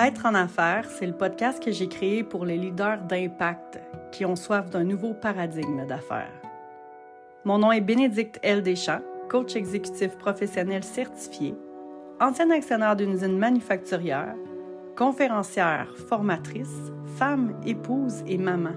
Être en affaires, c'est le podcast que j'ai créé pour les leaders d'impact qui ont soif d'un nouveau paradigme d'affaires. Mon nom est Bénédicte L. Deschamps, coach exécutif professionnel certifié, ancien actionnaire d'une usine manufacturière, conférencière, formatrice, femme, épouse et maman.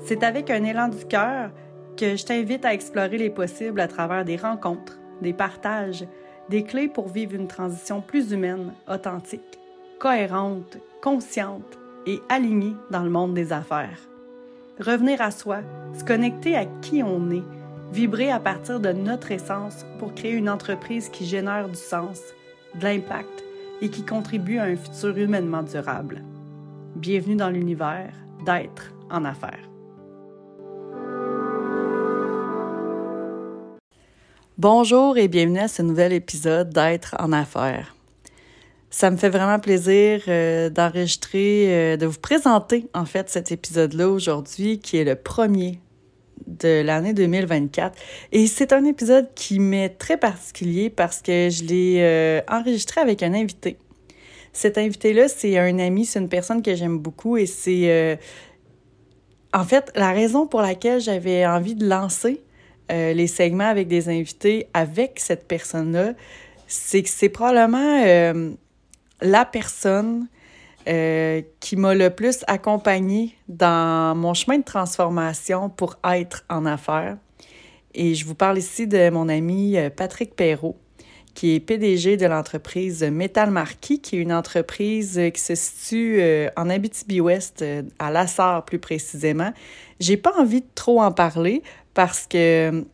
C'est avec un élan du cœur que je t'invite à explorer les possibles à travers des rencontres, des partages, des clés pour vivre une transition plus humaine, authentique cohérente, consciente et alignée dans le monde des affaires. Revenir à soi, se connecter à qui on est, vibrer à partir de notre essence pour créer une entreprise qui génère du sens, de l'impact et qui contribue à un futur humainement durable. Bienvenue dans l'univers d'être en affaires. Bonjour et bienvenue à ce nouvel épisode d'être en affaires. Ça me fait vraiment plaisir euh, d'enregistrer, euh, de vous présenter en fait cet épisode-là aujourd'hui, qui est le premier de l'année 2024. Et c'est un épisode qui m'est très particulier parce que je l'ai euh, enregistré avec un invité. Cet invité-là, c'est un ami, c'est une personne que j'aime beaucoup et c'est en fait la raison pour laquelle j'avais envie de lancer les segments avec des invités avec cette personne-là, c'est que c'est probablement la personne euh, qui m'a le plus accompagnée dans mon chemin de transformation pour être en affaires. Et je vous parle ici de mon ami euh, Patrick Perrault, qui est PDG de l'entreprise Metal Marquis, qui est une entreprise qui se situe euh, en Abitibi-Ouest, à Lassar plus précisément. J'ai pas envie de trop en parler parce que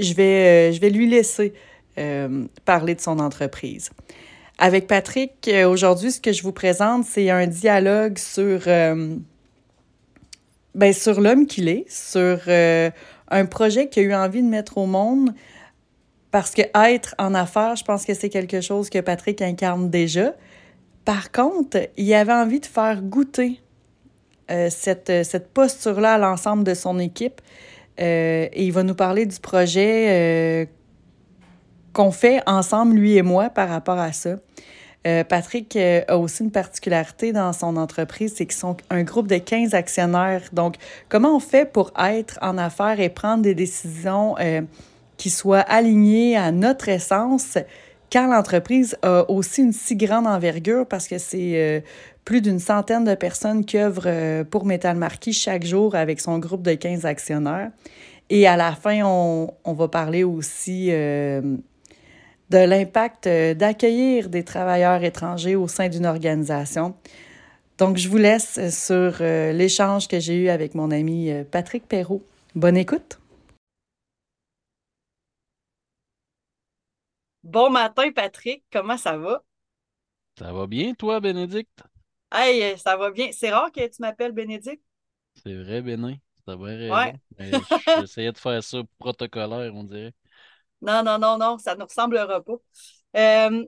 je vais, je vais lui laisser parler de son entreprise. Avec Patrick, euh, aujourd'hui, ce que je vous présente, c'est un dialogue sur, euh, ben, sur l'homme qu'il est, sur euh, un projet qu'il a eu envie de mettre au monde. Parce que être en affaires, je pense que c'est quelque chose que Patrick incarne déjà. Par contre, il avait envie de faire goûter cette, cette posture-là à l'ensemble de son équipe. et il va nous parler du projet qu'on fait ensemble, lui et moi, par rapport à ça. Euh, Patrick euh, a aussi une particularité dans son entreprise, c'est qu'ils sont un groupe de 15 actionnaires. Donc, comment on fait pour être en affaires et prendre des décisions euh, qui soient alignées à notre essence quand l'entreprise a aussi une si grande envergure? Parce que c'est plus d'une centaine de personnes qui œuvrent pour Metal Marquis chaque jour avec son groupe de 15 actionnaires. Et à la fin, on, on va parler aussi de l'impact euh, d'accueillir des travailleurs étrangers au sein d'une organisation. Donc, je vous laisse sur euh, l'échange que j'ai eu avec mon ami euh, Patrick Perrault. Bonne écoute. Bon matin, Patrick. Comment ça va? Ça va bien, toi, Bénédicte? Hey, ça va bien. C'est rare que tu m'appelles Bénédicte. C'est vrai, Bénin. C'est vrai. Ouais. J'essayais de faire ça protocolaire, on dirait. Non, non, non, non, ça ne ressemblera pas. Euh,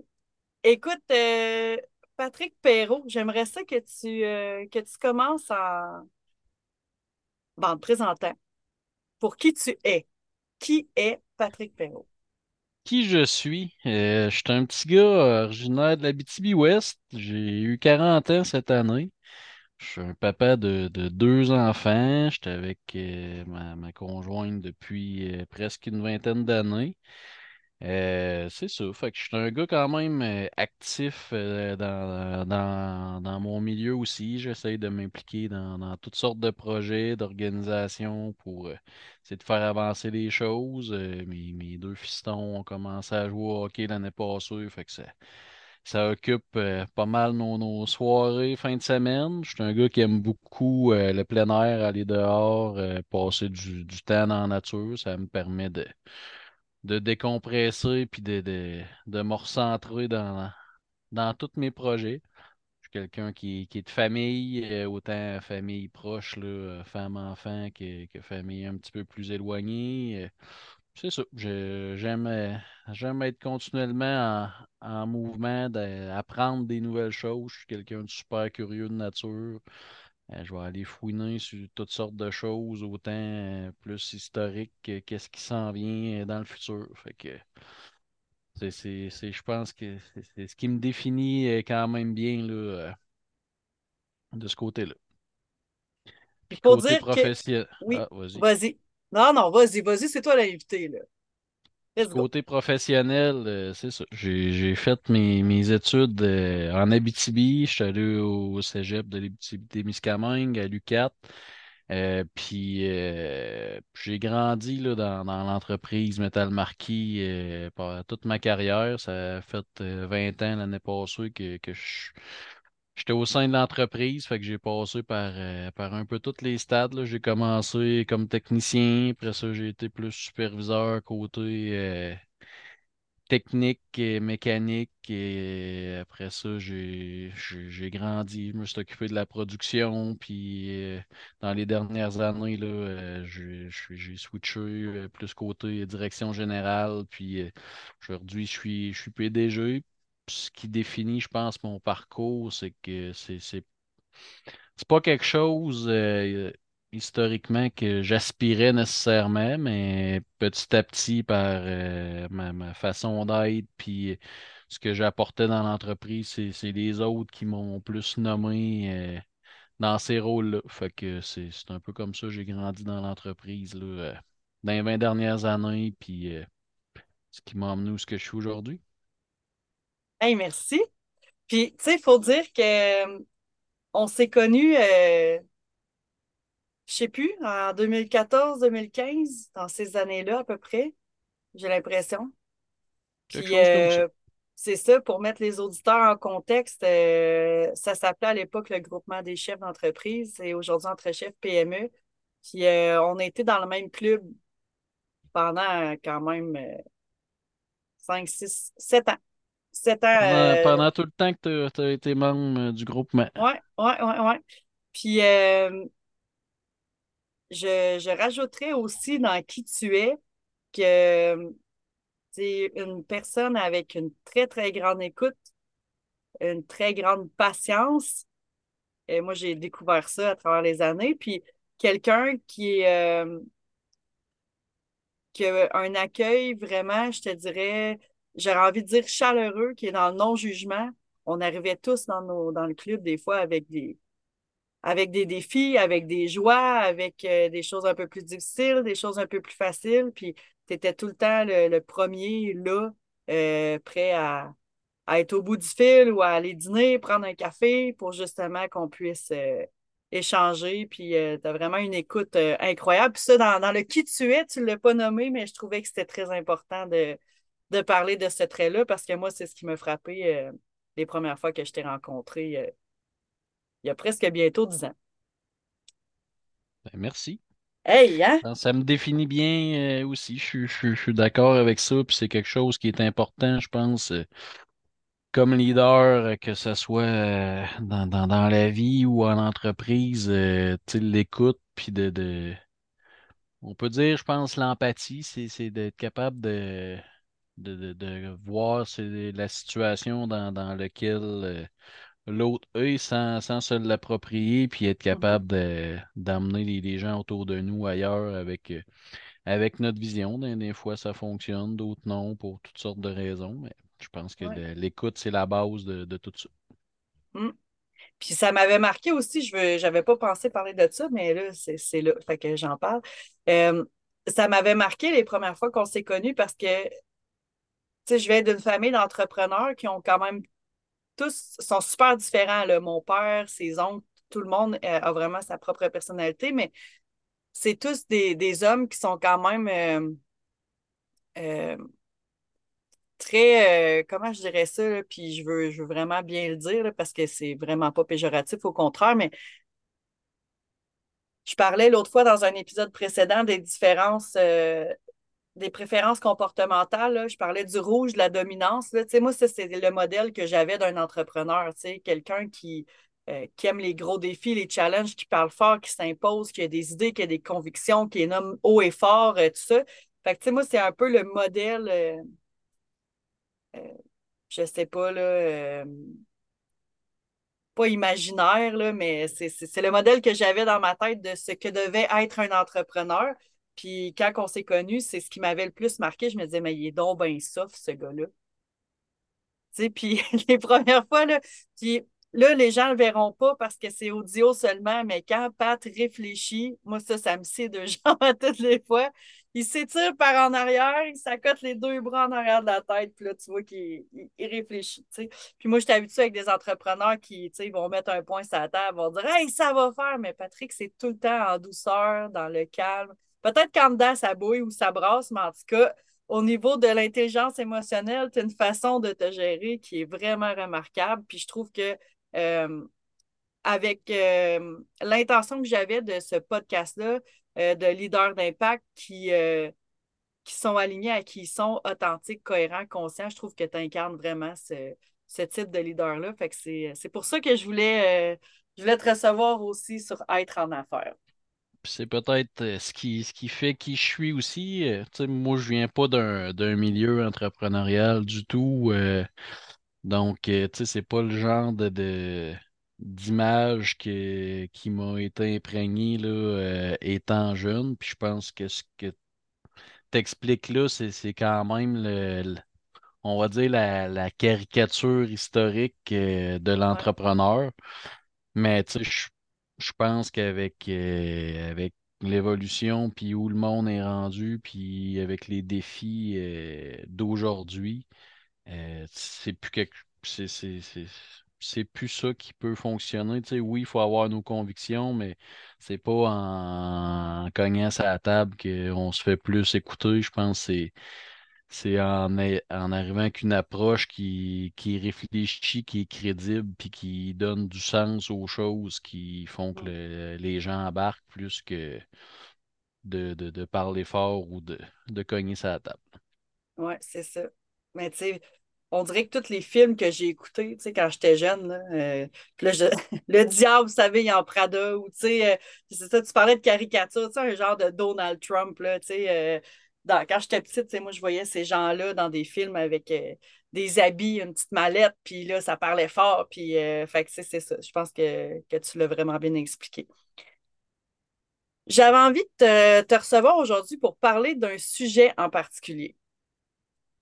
écoute, euh, Patrick Perrault, j'aimerais ça que tu, euh, que tu commences en, en te présentant. Pour qui tu es? Qui est Patrick Perrault? Qui je suis? je suis un petit gars originaire de la BTB-Ouest. J'ai eu 40 ans cette année. Je suis un papa de, deux enfants. J'étais avec euh, ma, conjointe depuis euh, presque une vingtaine d'années. Euh, c'est ça. Fait que je suis un gars quand même actif dans, mon milieu aussi. J'essaie de m'impliquer dans, toutes sortes de projets, d'organisations pour essayer de faire avancer les choses. mes, deux fistons ont commencé à jouer au hockey l'année passée. Fait que ça occupe euh, pas mal nos, soirées fin de semaine. Je suis un gars qui aime beaucoup euh, le plein air, aller dehors, euh, passer du, temps dans la nature. Ça me permet de, de décompresser puis de, de, me recentrer dans, dans tous mes projets. Je suis quelqu'un qui, est de famille, autant famille proche, là, femme, enfant, que, que famille un petit peu plus éloignée. C'est ça. J'aime euh, j'aime être continuellement en, mouvement, d'apprendre des nouvelles choses. Je suis quelqu'un de super curieux de nature. Euh, je vais aller fouiner sur toutes sortes de choses, autant euh, plus historiques que qu'est-ce qui s'en vient dans le futur. Fait que C'est, je pense que c'est ce qui me définit euh, quand même bien là, euh, de ce côté-là. Puis pour côté dire professionnel. Que... Oui, ah, vas-y. Vas-y. Non, non, vas-y, vas-y, c'est toi l'invité, là. Côté professionnel, euh, c'est ça. J'ai fait mes, mes études en Abitibi. Je suis allé au cégep de l'Abitibi-Témiscamingue, à l'UQAT. Euh, puis euh, j'ai grandi là, dans, l'entreprise Metal Marquis euh, toute ma carrière. Ça a fait 20 ans l'année passée que, que j'étais au sein de l'entreprise. Fait que j'ai passé par, par un peu tous les stades. J'ai commencé comme technicien, après ça j'ai été plus superviseur côté technique et mécanique. Et après ça, j'ai grandi, je me suis occupé de la production. Puis euh, dans les dernières années, euh, j'ai switché euh, plus côté direction générale. Puis aujourd'hui, je suis, je suis PDG. Ce qui définit, je pense, mon parcours, c'est que c'est c'est pas quelque chose historiquement que j'aspirais nécessairement, mais petit à petit, par euh, ma, façon d'être, puis ce que j'apportais dans l'entreprise, c'est les autres qui m'ont plus nommé euh, dans ces rôles-là. Fait que c'est un peu comme ça que j'ai grandi dans l'entreprise euh, dans les 20 dernières années, puis ce qui m'a emmené où ce que je suis aujourd'hui. Hey, merci. Puis, tu sais, il faut dire que on s'est connus je sais plus, en 2014-2015, dans ces années-là à peu près, j'ai l'impression. Puis, euh, c'est ça, pour mettre les auditeurs en contexte, euh, ça s'appelait à l'époque le groupement des chefs d'entreprise et aujourd'hui entre chefs PME. Puis, euh, on été dans le même club pendant quand même 5, 6, 7 ans. 7 ans. Pendant, tout le temps que tu as, été membre du groupement. Oui, oui, oui, oui. Puis, je, je rajouterais aussi dans qui tu es que c'est une personne avec une très, très grande écoute, une très grande patience. Et moi, j'ai découvert ça à travers les années. Puis quelqu'un qui est euh, qui a un accueil vraiment, je te dirais, j'aurais envie de dire chaleureux, qui est dans le non-jugement. On arrivait tous dans, nos, dans le club des fois avec des, avec des défis, avec des joies, avec euh, des choses un peu plus difficiles, des choses un peu plus faciles. Puis tu étais tout le temps le, premier là, euh, prêt à, être au bout du fil ou à aller dîner, prendre un café pour justement qu'on puisse euh, échanger. Puis tu as vraiment une écoute incroyable. Puis ça, dans, le qui tu es, tu ne l'as pas nommé, mais je trouvais que c'était très important de, de parler de ce trait-là parce que moi, c'est ce qui m'a frappé les premières fois que je t'ai rencontré il y a presque bientôt 10 ans. Ben, merci. Hey, hein? Ça me définit bien euh, aussi. Je, suis d'accord avec ça. Puis c'est quelque chose qui est important, je pense, euh, comme leader, euh, que ce soit dans, la vie ou en entreprise, l'écoute, puis de, On peut dire, je pense, l'empathie, c'est d'être capable de, de, voir la situation dans, dans laquelle l'autre œil sans, se l'approprier, puis être mm-hmm. capable d'amener les, gens autour de nous ailleurs avec, euh, avec notre vision. Des, fois, ça fonctionne, d'autres non, pour toutes sortes de raisons. Mais je pense que l'écoute, c'est la base de, tout ça. Mm. Puis ça m'avait marqué aussi, je n'avais pas pensé parler de ça, mais là, c'est là, fait que j'en parle. Euh, ça m'avait marqué les premières fois qu'on s'est connus parce que je viens d'une famille d'entrepreneurs qui ont quand même tous sont super différents. Mon père, ses oncles, tout le monde euh, a vraiment sa propre personnalité, mais c'est tous des, hommes qui sont quand même euh, euh, très, comment je dirais ça, puis je veux, je veux vraiment bien le dire parce que c'est vraiment pas péjoratif, au contraire, mais je parlais l'autre fois dans un épisode précédent des différences des préférences comportementales, je parlais du rouge, de la dominance. Là. Moi, c'est le modèle que j'avais d'un entrepreneur, quelqu'un qui, euh, qui aime les gros défis, les challenges, qui parle fort, qui s'impose, qui a des idées, qui a des convictions, qui est nomme haut et fort, euh, tout ça. Fait que, moi, c'est un peu le modèle, euh, je sais pas, pas imaginaire, mais c'est le modèle que j'avais dans ma tête de ce que devait être un entrepreneur. Puis quand on s'est connus, c'est ce qui m'avait le plus marqué. Je me disais, mais il est donc bien soft, ce gars-là. sais, puis les premières fois, là, puis là, les gens ne le verront pas parce que c'est audio seulement, mais quand Pat réfléchit, moi, ça, ça me scie de jambes à toutes les fois. Il s'étire par en arrière, il s'accote les deux bras en arrière de la tête, puis là, tu vois qu'il il, réfléchit. Puis moi, je suis habituée avec des entrepreneurs qui tu vont mettre un point sur la table, vont dire Hey, ça va faire, mais Patrick, c'est tout le temps en douceur, dans le calme. Peut-être qu'en dedans, ça bouille ou ça brasse, mais en tout cas, au niveau de l'intelligence émotionnelle, tu as une façon de te gérer qui est vraiment remarquable. Puis je trouve que euh, avec euh, l'intention que j'avais de ce podcast-là, euh, de leaders d'impact qui, qui sont alignés à qui ils sont authentiques, cohérents, conscients, je trouve que tu incarnes vraiment ce, ce, type de leader-là. Fait que c'est pour ça que je voulais, je voulais te recevoir aussi sur être en affaires c'est peut-être euh, ce qui, ce qui fait qui je suis aussi. Euh, moi, je viens pas d'un milieu entrepreneurial du tout. Euh, donc, tu sais, c'est pas le genre de, d'image qui m'a été imprégné là, étant jeune. Puis je pense que ce que tu expliques là, c'est quand même le, on va dire la, caricature historique de l'entrepreneur. Mais tu sais, je je pense qu'avec euh, avec l'évolution, puis où le monde est rendu, puis avec les défis euh, d'aujourd'hui, euh, c'est plus c'est plus ça qui peut fonctionner. Tu sais, oui, il faut avoir nos convictions, mais c'est pas en, en cognant à la table qu'on se fait plus écouter. Je pense que c'est c'est en, en arrivant avec une approche qui, qui réfléchit, qui est crédible, puis qui donne du sens aux choses qui font que les gens embarquent plus que de, parler fort ou de, de cogner sa table. Oui, c'est ça. Mais tu sais, on dirait que tous les films que j'ai écoutés, tu sais, quand j'étais jeune, là, euh, le diable, vous savez, il en Prada, ou tu sais, euh, c'est ça, tu parlais de caricature, tu sais, un genre de Donald Trump, là, tu sais, euh, quand j'étais petite, moi, je voyais ces gens-là dans des films avec euh, des habits, une petite mallette, puis là, ça parlait fort. Puis, euh, fait c'est ça. Je pense que, tu l'as vraiment bien expliqué. J'avais envie de te, recevoir aujourd'hui pour parler d'un sujet en particulier.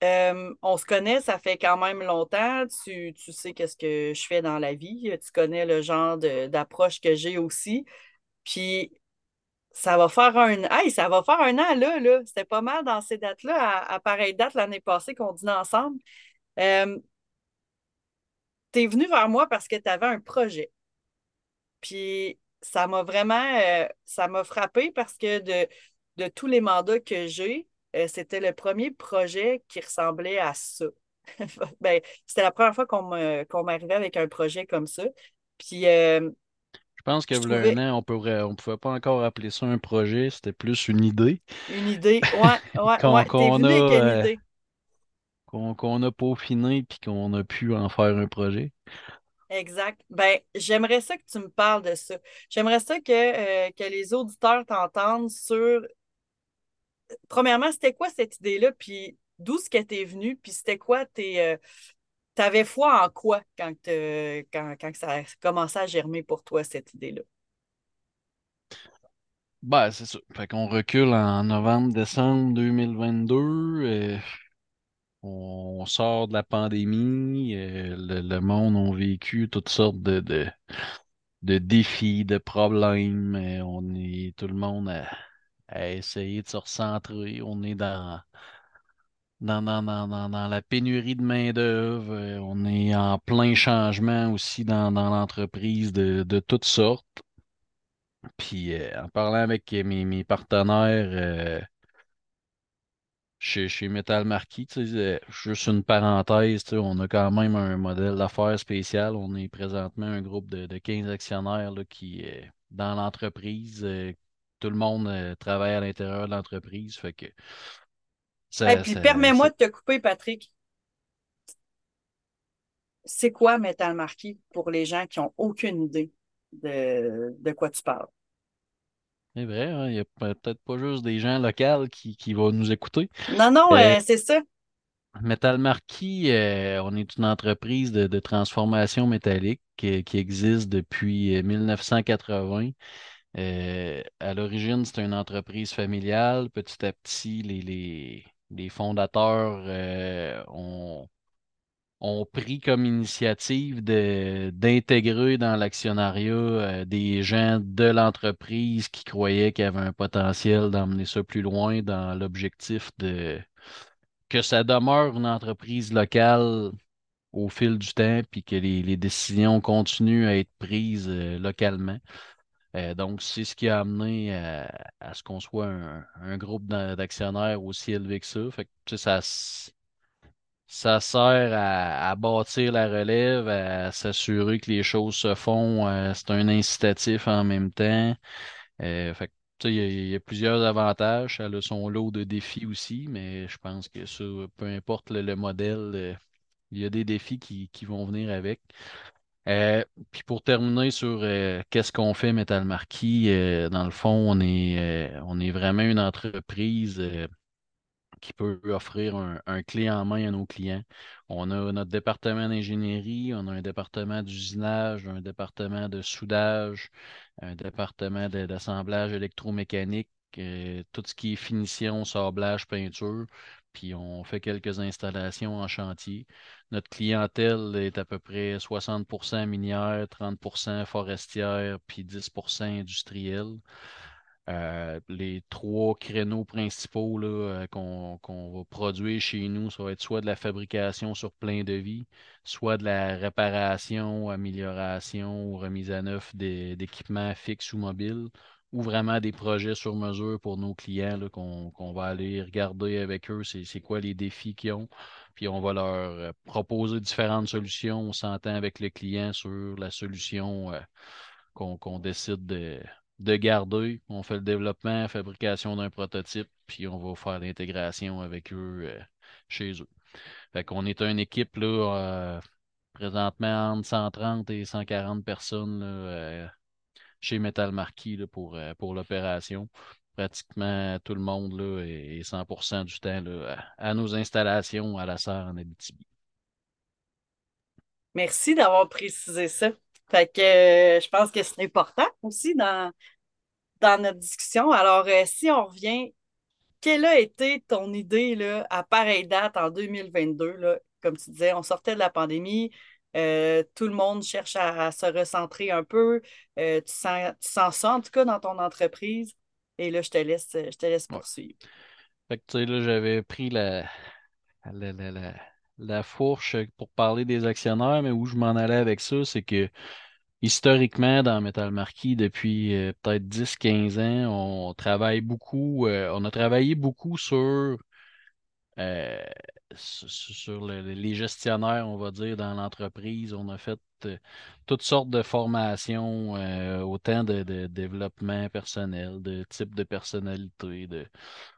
Euh, on se connaît, ça fait quand même longtemps. Tu, tu sais qu'est-ce que je fais dans la vie. Tu connais le genre d'approche que j'ai aussi. Puis ça va faire un hey, ça va faire un an là, là. C'était pas mal dans ces dates-là, à, pareille date l'année passée qu'on dînait ensemble. Euh, tu es venu vers moi parce que tu avais un projet. Puis ça m'a vraiment euh, ça m'a frappé parce que de, de tous les mandats que j'ai, euh, c'était le premier projet qui ressemblait à ça. ben, c'était la première fois qu'on m'arrivait avec un projet comme ça. Puis je pense que un an, on pourrait, on pouvait pas encore appeler ça un projet, c'était plus une idée. Une idée, ouais, ouais, ouais. Qu'on a, euh, qu'on a peaufiné puis qu'on a pu en faire un projet. Exact. Ben, j'aimerais ça que tu me parles de ça. J'aimerais ça que, euh, que les auditeurs t'entendent sur. Premièrement, c'était quoi cette idée-là, puis d'où ce que t'es venu, puis c'était quoi tes, euh, tu avais foi en quoi quand, quand, quand, ça a commencé à germer pour toi, cette idée-là? Ben, c'est ça. Fait qu'on recule en novembre-décembre 2022. Euh, on sort de la pandémie. Le, monde a vécu toutes sortes de, de, défis, de problèmes. On est tout le monde à, à essayer de se recentrer. On est dans dans, dans, la pénurie de main-d'œuvre. Euh, on est en plein changement aussi dans, l'entreprise de, toutes sortes. Puis euh, en parlant avec mes, partenaires euh, chez, Metal Marquis, juste une parenthèse, on a quand même un modèle d'affaires spécial. On est présentement un groupe de, de 15 actionnaires là, qui est dans l'entreprise. tout le monde travaille à l'intérieur de l'entreprise. Fait que et puis permets-moi de te couper, Patrick. C'est quoi Metal Marquis pour les gens qui n'ont aucune idée de, quoi tu parles? C'est vrai, hein, il n'y a peut-être pas juste des gens locaux qui, vont nous écouter. Non, non, euh, euh, c'est ça. Metal Marquis, euh, on est une entreprise de, transformation métallique qui, existe depuis 1980. à l'origine, c'est une entreprise familiale. Petit à petit, les, les fondateurs euh, ont, ont pris comme initiative d'intégrer dans l'actionnariat euh, des gens de l'entreprise qui croyaient qu'il y avait un potentiel d'emmener ça plus loin dans l'objectif de que ça demeure une entreprise locale au fil du temps, puis que les, les décisions continuent à être prises euh, localement. Euh, donc, c'est ce qui a amené à, à ce qu'on soit un, groupe d'a- d'actionnaires aussi élevé que ça. Fait que, ça, sert à, bâtir la relève, à s'assurer que les choses se font. euh, c'est un incitatif en même temps. Euh, il y, a plusieurs avantages. Ça a son lot de défis aussi, mais je pense que peu importe le, le modèle, euh, il y a des défis qui vont venir avec. Euh, puis pour terminer sur euh, qu'est-ce qu'on fait Metal Marquis, euh, dans le fond, on est, on est vraiment une entreprise. qui peut offrir un, un clé en main à nos clients. On a notre département d'ingénierie, on a un département d'usinage, un département de soudage, un département d'assemblage électromécanique, tout ce qui est finition, sablage, peinture, puis on fait quelques installations en chantier. Notre clientèle est à peu près 60% minière, 30% forestière, puis 10% industrielle. Euh, les trois créneaux principaux là, euh, qu'on qu'on va produire chez nous, ça va être soit de la fabrication sur plein de vie, soit de la réparation, amélioration ou remise à neuf d'équipements fixes ou mobiles, ou vraiment des projets sur mesure pour nos clients qu'on va aller regarder avec eux, c'est quoi les défis qu'ils ont, puis on va leur euh, proposer différentes solutions. On s'entend avec le client sur la solution. euh, qu'on décide de, de garder. On fait le développement, fabrication d'un prototype, puis on va faire l'intégration avec eux euh, chez eux. Fait qu'on est une équipe là, présentement entre 130 et 140 personnes chez Metal Marquis pour, euh, pour l'opération. Pratiquement tout le monde là, est est 100% du temps là, à, à nos installations à la serre en Abitibi. Merci d'avoir précisé ça. Fait que euh, je pense que c'est important aussi dans, dans notre discussion. Alors, euh, si on revient, quelle a été ton idée là, à pareille date en 2022? Là? Comme tu disais, on sortait de la pandémie, euh, tout le monde cherche à, à se recentrer un peu. Euh, tu sens, tu sens ça en tout cas dans ton entreprise. Et là, je te laisse, je te laisse Ouais. poursuivre. Fait que tu sais, là, j'avais pris la, la, la, la, la fourche pour parler des actionnaires, mais où je m'en allais avec ça, c'est que historiquement, dans Metal Marquis, depuis euh, peut-être dix quinze ans, on travaille beaucoup, euh, on a travaillé beaucoup sur, euh, sur sur le- les gestionnaires, on va dire, dans l'entreprise. On a fait euh, toutes sortes de formations, euh, autant de, développement personnel, de type de personnalité, de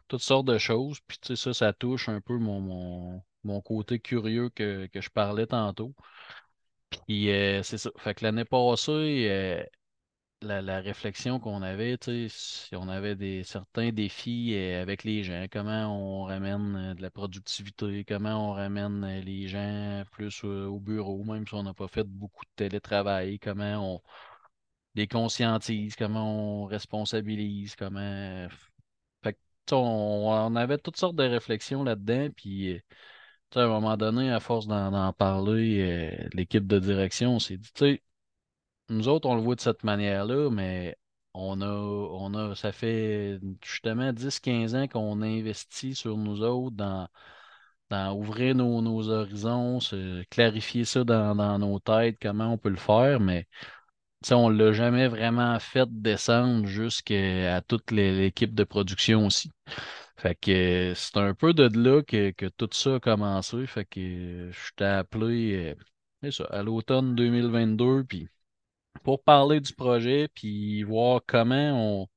toutes sortes de choses. Puis tu sais, ça, ça touche un peu mon, côté curieux que, je parlais tantôt. Puis euh, c'est ça. Fait que l'année passée, la, réflexion qu'on avait, si on avait des certains défis euh, avec les gens, comment on ramène euh, de la productivité, comment on ramène euh, les gens plus euh, au bureau, même si on n'a pas fait beaucoup de télétravail, comment on les conscientise, comment on responsabilise, comment. Fait que, on, on avait toutes sortes de réflexions là-dedans, puis à un moment donné, à force d'en parler, l'équipe de direction s'est dit, tu sais, nous autres, on le voit de cette manière-là, mais on a, on a, ça fait justement dix quinze ans qu'on investit sur nous autres dans, ouvrir nos, horizons, clarifier ça dans, nos têtes, comment on peut le faire, mais on l'a jamais vraiment fait descendre jusqu'à toute l'équipe de production aussi. Fait que c'est un peu de là que, que tout ça a commencé. Fait que je t'ai appelé euh, à l'automne 2022, puis pour parler du projet, puis voir comment on,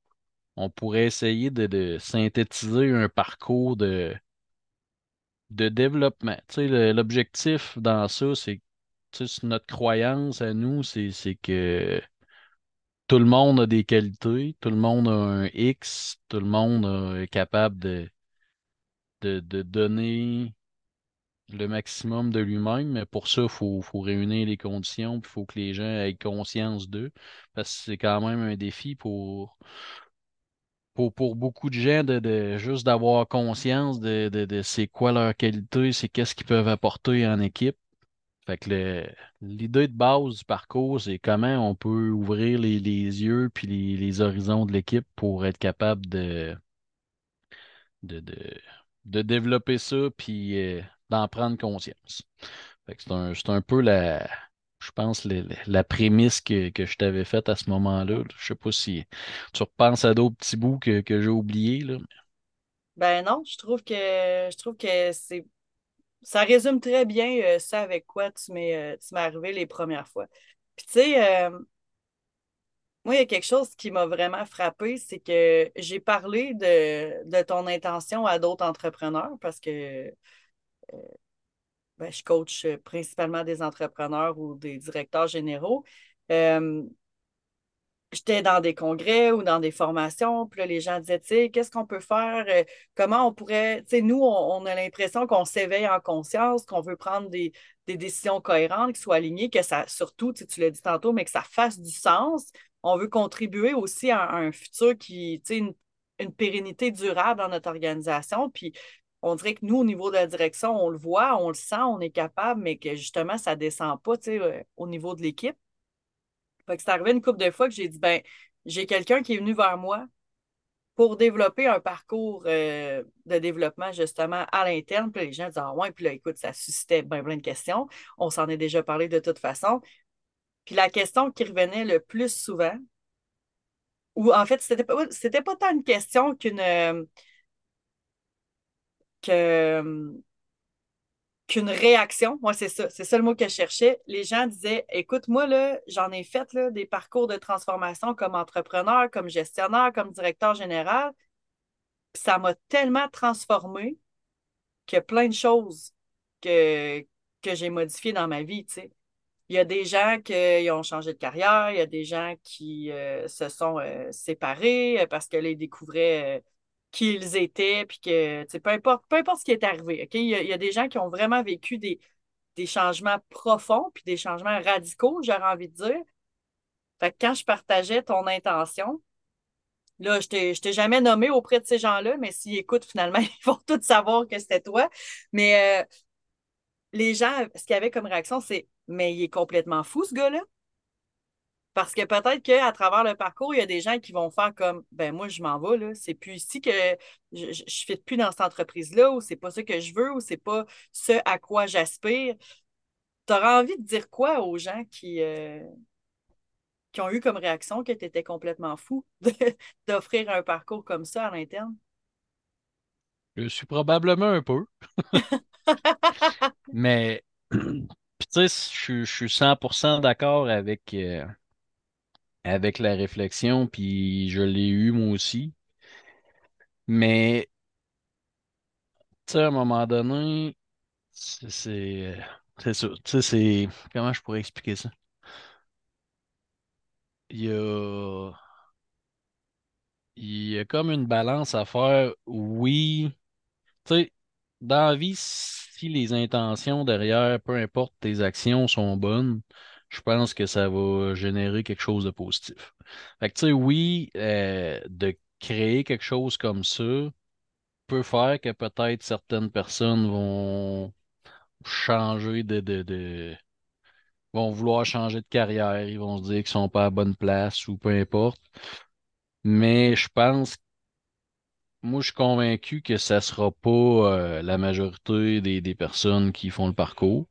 on pourrait essayer de, synthétiser un parcours de, de développement. Tu sais, l'objectif dans ça, c'est tu sais, notre croyance à nous, c'est que tout le monde a des qualités, tout le monde a un X, tout le monde est capable de, de, de donner le maximum de lui-même, mais pour ça, il faut, faut réunir les conditions, il faut que les gens aient conscience d'eux, parce que c'est quand même un défi pour, pour, pour beaucoup de gens de, de juste d'avoir conscience de, de, de c'est quoi leur qualité, c'est qu'est-ce qu'ils peuvent apporter en équipe. Fait que l'idée de base du parcours, c'est comment on peut ouvrir les, les yeux puis les, les horizons de l'équipe pour être capable de, de, de, de développer ça puis euh, d'en prendre conscience. C'est un, un peu la, je pense, la, prémisse que, que je t'avais faite à ce moment-là. là. Je sais pas si tu repenses à d'autres petits bouts que, que j'ai oubliés, là. Ben non, je trouve que je trouve que c'est ça résume très bien euh, ça avec quoi tu m'es euh, tu m'es arrivé les premières fois. Puis tu sais, euh, moi, il y a quelque chose qui m'a vraiment frappé, c'est que j'ai parlé de, de ton intention à d'autres entrepreneurs parce que ben, je coach euh, principalement des entrepreneurs ou des directeurs généraux. Euh, j'étais dans des congrès ou dans des formations, puis là, les gens disaient, tu sais, qu'est-ce qu'on peut faire? Euh, comment on pourrait, tu sais, nous, on, a l'impression qu'on s'éveille en conscience, qu'on veut prendre des, des décisions cohérentes, qui soient alignées, que ça, surtout, tu l'as dit tantôt, mais que ça fasse du sens. On veut contribuer aussi à, à un futur qui, tu sais, une, une pérennité durable dans notre organisation. Puis on dirait que nous, au niveau de la direction, on le voit, on le sent, on est capable, mais que justement, ça ne descend pas, euh, au niveau de l'équipe. Fait que c'est arrivé une couple de fois que j'ai dit, ben, j'ai quelqu'un qui est venu vers moi pour développer un parcours euh, de développement justement à l'interne. Puis les gens disent, ah ouais, puis là, écoute, ça suscitait bien plein de questions. On s'en est déjà parlé de toute façon. Puis la question qui revenait le plus souvent, ou en fait, c'était pas, c'était pas tant une question qu'une euh, que, qu'une réaction. Moi, c'est ça. C'est ça le mot que je cherchais. Les gens disaient Écoute, moi, là, j'en ai fait là, des parcours de transformation comme entrepreneur, comme gestionnaire, comme directeur général. Ça m'a tellement transformé a plein de choses que, que j'ai modifiées dans ma vie. Il y a des gens qui ont changé de carrière, il y a des gens qui euh, se sont euh, séparés euh, parce que ils découvraient euh, qui ils étaient, puis que, peu importe, peu importe ce qui est arrivé, OK? Il y a, des gens qui ont vraiment vécu des, changements profonds, puis des changements radicaux, j'aurais envie de dire. Fait que quand je partageais ton intention, là, je t'ai, t'ai jamais nommé auprès de ces gens-là, mais s'ils écoutent, finalement, ils vont tous savoir que c'était toi. Mais euh, les gens, ce qu'il y avait comme réaction, c'est Mais il est complètement fou, ce gars-là. Parce que peut-être qu'à travers le parcours, il y a des gens qui vont faire comme ben moi, je m'en vais, là. C'est plus ici que je ne suis plus dans cette entreprise-là, ou c'est pas ça que je veux, ou c'est pas ce à quoi j'aspire. Tu auras envie de dire quoi aux gens qui, euh, qui ont eu comme réaction que tu étais complètement fou d'offrir un parcours comme ça à l'interne? Je suis probablement un peu, mais tu sais, je, suis- je suis 100% d'accord avec, euh, avec la réflexion, puis je l'ai eu moi aussi. Mais tu sais, à un moment donné, c'est. Tu sais, c'est comment je pourrais expliquer ça? Il y a, il y a comme une balance à faire. Oui, tu sais, dans la vie, si les intentions derrière, peu importe tes actions sont bonnes, je pense que ça va générer quelque chose de positif. Fait que tu sais, oui, euh, de créer quelque chose comme ça peut faire que peut-être certaines personnes vont changer de, de, de- vont vouloir changer de carrière, ils vont se dire qu'ils sont pas à bonne place ou peu importe. Mais je pense, moi, je suis convaincu que ça sera pas euh, la majorité des, des personnes qui font le parcours.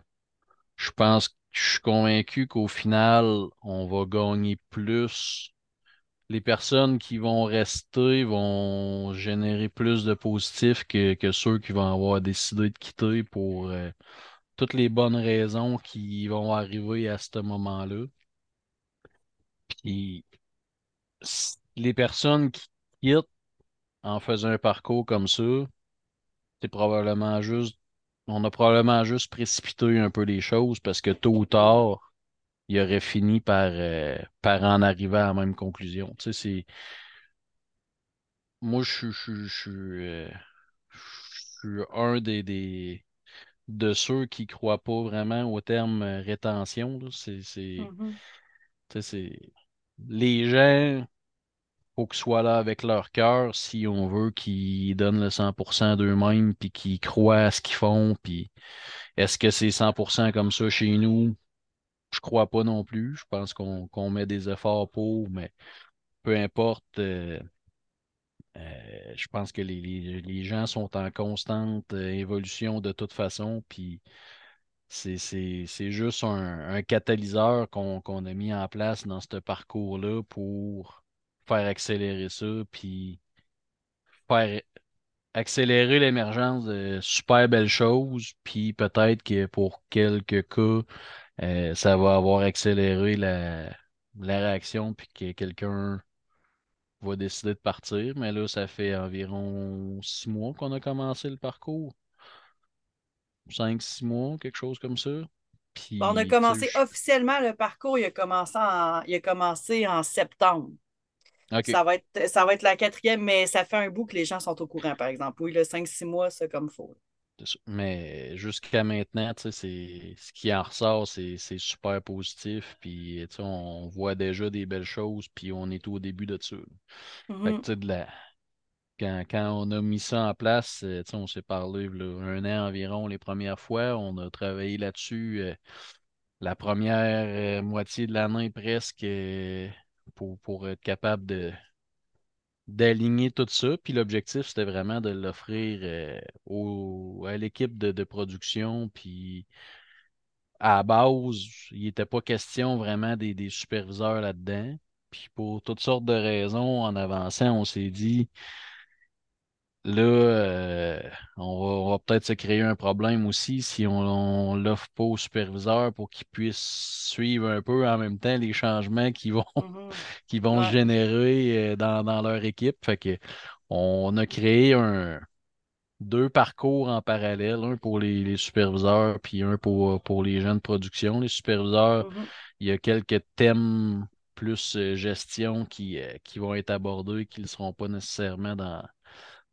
Je pense, je suis convaincu qu'au final, on va gagner plus. Les personnes qui vont rester vont générer plus de positifs que, que ceux qui vont avoir décidé de quitter pour euh, toutes les bonnes raisons qui vont arriver à ce moment-là. Puis les personnes qui quittent en faisant un parcours comme ça, c'est probablement juste, on a probablement juste précipité un peu les choses parce que tôt ou tard, il aurait fini par, euh, par en arriver à la même conclusion. Tu sais, c'est, moi, je suis, je je euh, je suis un des, des, de ceux qui croient pas vraiment au terme euh, rétention. C'est, c'est, tu sais, c'est, les gens, faut qu'ils soient là avec leur cœur si on veut qu'ils donnent le 100% d'eux-mêmes puis qu'ils croient à ce qu'ils font puis Est-ce que c'est 100% comme ça chez nous? Je crois pas non plus. Je pense qu'on met des efforts pour, mais peu importe. euh, euh, je pense que les, les- les gens sont en constante euh, évolution de toute façon, puis c'est juste un, catalyseur qu'on a mis en place dans ce parcours-là pour faire accélérer ça, puis faire accélérer l'émergence de super belles choses, puis peut-être que pour quelques cas, euh, ça va avoir accéléré la, la réaction, puis que quelqu'un va décider de partir. Mais là, ça fait environ six mois qu'on a commencé le parcours. Cinq, six mois, quelque chose comme ça. On a commencé je- officiellement le parcours, il a commencé en, il a commencé en septembre. Ça va être, ça va être la quatrième, mais ça fait un bout que les gens sont au courant, par exemple. Oui, le 5-6 mois, c'est comme ça. Mais jusqu'à maintenant, tu sais, c'est ce qui en ressort, c'est super positif. Puis, tu sais, on voit déjà des belles choses, puis on est au début de ça. Fait que, Mhm, tu sais, de la... quand, quand on a mis ça en place, euh, tu sais, on s'est parlé là, un an environ les premières fois. On a travaillé là-dessus euh, la première euh, moitié de l'année presque euh, pour, pour être capable de d'aligner tout ça. Puis l'objectif, c'était vraiment de l'offrir euh, à l'équipe de, de production. Puis à la base, il n'était pas question vraiment des, des superviseurs là-dedans. Puis pour toutes sortes de raisons, en avançant, on s'est dit, là, euh, on va, on va peut-être se créer un problème aussi si on, on l'offre pas aux superviseurs pour qu'ils puissent suivre un peu en même temps les changements qui vont, mhm. qui vont Ouais. générer euh, dans, dans leur équipe. Fait que on a créé un, deux parcours en parallèle, un pour les, les superviseurs, puis un pour, pour les gens de production. Les superviseurs, Mhm, il y a quelques thèmes plus euh, gestion qui, euh, qui vont être abordés, qui ne seront pas nécessairement dans,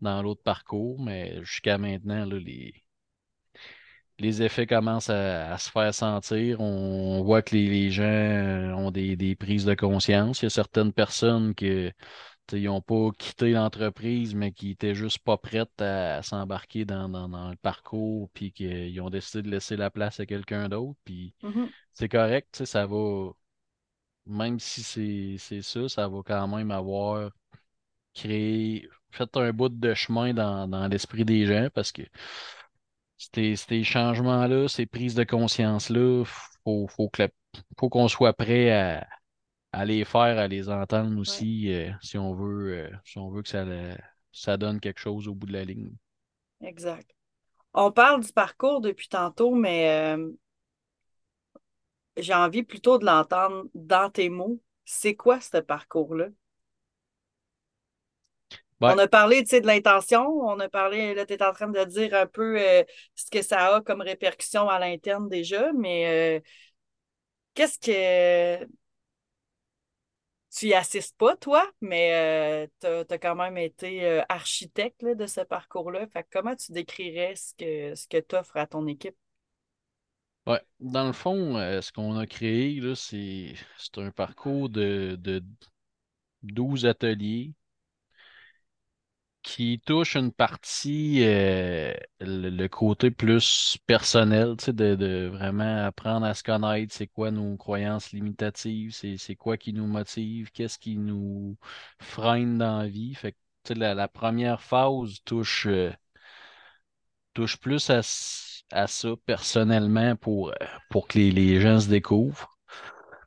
dans l'autre parcours, mais jusqu'à maintenant, là, les, les effets commencent à, à se faire sentir. On voit que les, les gens euh, ont des, des prises de conscience. Il y a certaines personnes ils n'ont pas quitté l'entreprise, mais qui étaient juste pas prêtes à, à s'embarquer dans, dans, dans le parcours, puis qu'ils ont décidé de laisser la place à quelqu'un d'autre. Puis mhm. c'est correct, ça va, même si c'est c'est ça, ça va quand même avoir créé, fait un bout de chemin dans, dans l'esprit des gens, parce que ces, ces changements-là, ces prises de conscience-là, faut, faut que la- faut qu'on soit prêt à, à les faire, à les entendre Ouais, aussi, euh, si on veut, euh, si on veut que ça, ça donne quelque chose au bout de la ligne. exact. On parle du parcours depuis tantôt, mais euh, j'ai envie plutôt de l'entendre dans tes mots. C'est quoi ce parcours-là? Ouais, On a parlé, de l'intention, on a parlé, là, tu es en train de dire un peu euh, ce que ça a comme répercussion à l'interne déjà, mais euh, qu'est-ce que tu y assistes pas, toi, mais tu as, quand même été euh, architecte là, de ce parcours-là. Comment tu décrirais ce que, ce que tu offres à ton équipe? ouais. Dans le fond, euh, ce qu'on a créé, là, c'est, c'est un parcours de, de 12 ateliers qui touche une partie, euh, le, côté plus personnel, de, de vraiment apprendre à se connaître, c'est quoi nos croyances limitatives, c'est, quoi qui nous motive, qu'est-ce qui nous freine dans la vie. Fait que, la, première phase touche, euh, touche plus à, à ça personnellement pour, euh, pour que les, les gens se découvrent.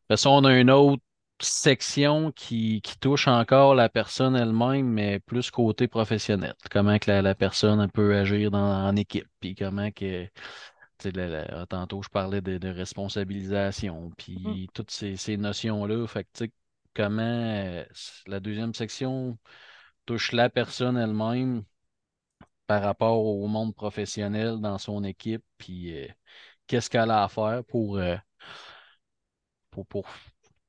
Après ça, on a une autre section qui, qui touche encore la personne elle-même, mais plus côté professionnel. Comment que la, la personne peut agir dans, en équipe, puis comment que, la- la- tantôt je parlais de, de responsabilisation, puis toutes ces, ces notions-là. Fait que, tu sais, comment euh, la deuxième section touche la personne elle-même par rapport au monde professionnel dans son équipe, puis euh, qu'est-ce qu'elle a à faire pour, euh, pour, pour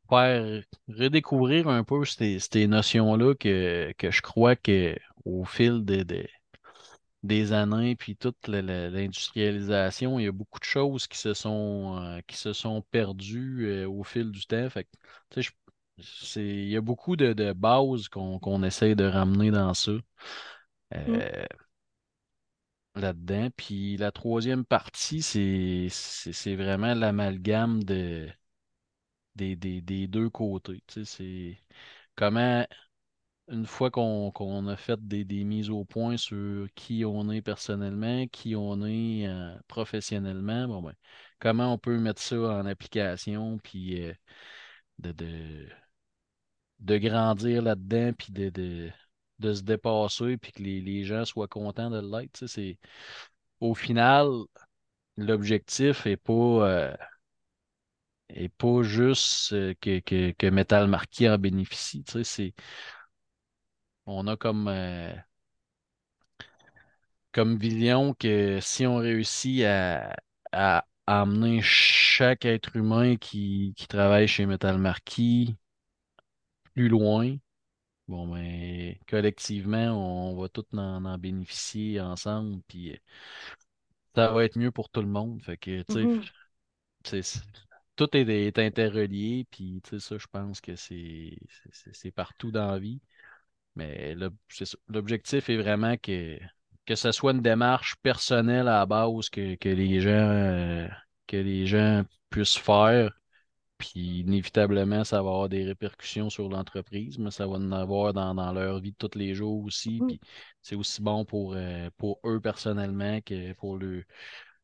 faire redécouvrir un peu ces, ces notions-là que, que je crois que au fil de, de- des années, puis toute l'industrialisation, il y a beaucoup de choses qui se sont, euh, qui se sont perdues euh, au fil du temps. Fait que, je- il y a beaucoup de, de bases qu'on qu'on essaie de ramener dans ça. mhm, Euh, là-dedans. Puis la troisième partie, c'est, c'est, vraiment l'amalgame de, des, des, deux côtés. c'est comment, une fois qu'on a fait des, mises au point sur qui on est personnellement, qui on est euh, professionnellement, bon ben, comment on peut mettre ça en application, puis euh, de, de, grandir là-dedans, puis de, de, se dépasser, puis que les, gens soient contents de l'être. Au final, l'objectif n'est pas, euh, est pas juste euh, que, que, que Metal Marquis en bénéficie. C'est, on a comme, euh, comme vision que si on réussit à, à amener chaque être humain qui, qui travaille chez Metal Marquis plus loin, bon, ben, collectivement, on, va tous en, bénéficier ensemble, puis euh, ça va être mieux pour tout le monde. Fait que, mm-hmm. Tout est, interrelié, puis ça, je pense que c'est partout dans la vie. Mais l'objectif est vraiment que, que ce soit une démarche personnelle à la base que, que les gens euh, que les gens puissent faire puis inévitablement, ça va avoir des répercussions sur l'entreprise, mais ça va en avoir dans, leur vie de tous les jours aussi. Puis c'est aussi bon pour, euh, pour eux personnellement que pour le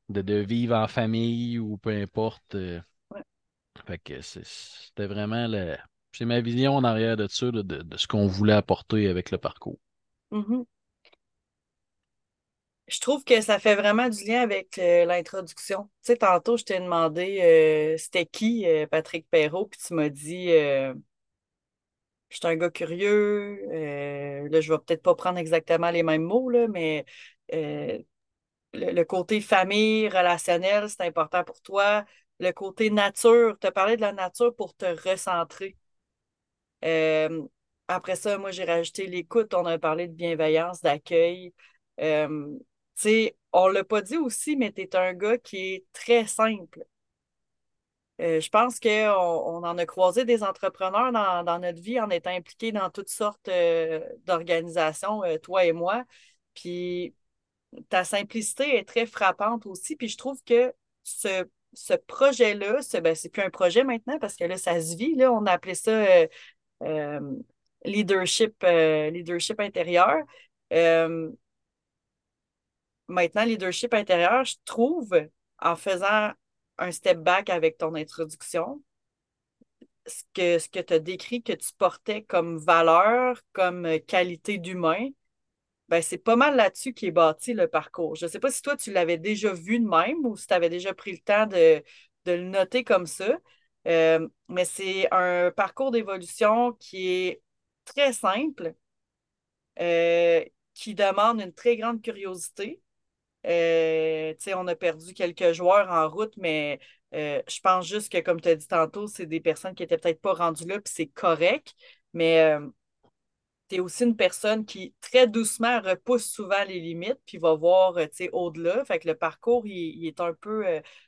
de, vivre en famille ou peu importe. Euh. Fait que c'était vraiment le. C'est ma vision en arrière de ça, de, ce qu'on voulait apporter avec le parcours. Mm-hmm je trouve que ça fait vraiment du lien avec euh, l'introduction. Tu sais, tantôt, je t'ai demandé euh, c'était qui euh, Patrick Perrault, puis tu m'as dit je suis un gars curieux. là, je vais peut-être pas prendre exactement les mêmes mots, là, mais le, côté famille, relationnel, c'est important pour toi. Le côté nature, tu as parlé de la nature pour te recentrer. après ça, moi, j'ai rajouté l'écoute. On a parlé de bienveillance, d'accueil sais, on l'a pas dit aussi, mais tu es un gars qui est très simple. Euh, je pense qu'on on en a croisé des entrepreneurs dans, notre vie en étant impliqués dans toutes sortes euh, d'organisations, euh, toi et moi. Puis ta simplicité est très frappante aussi. Puis je trouve que ce, ce projet-là, ben, c'est plus un projet maintenant parce que là, ça se vit. Là, on a appelé ça leadership, leadership intérieur maintenant, leadership intérieur, je trouve, en faisant un step back avec ton introduction, ce que, ce que tu as décrit que tu portais comme valeur, comme qualité d'humain, ben, c'est pas mal là-dessus qui est bâti le parcours. Je ne sais pas si toi, tu l'avais déjà vu de même ou si tu avais déjà pris le temps de, le noter comme ça. Euh, mais c'est un parcours d'évolution qui est très simple, euh, qui demande une très grande curiosité, euh, on a perdu quelques joueurs en route, mais euh, je pense juste que, comme tu as dit tantôt, c'est des personnes qui n'étaient peut-être pas rendues là, puis c'est correct. Mais tu es aussi une personne qui, très doucement, repousse souvent les limites, puis va voir au-delà. Fait que le parcours, il, est un peu,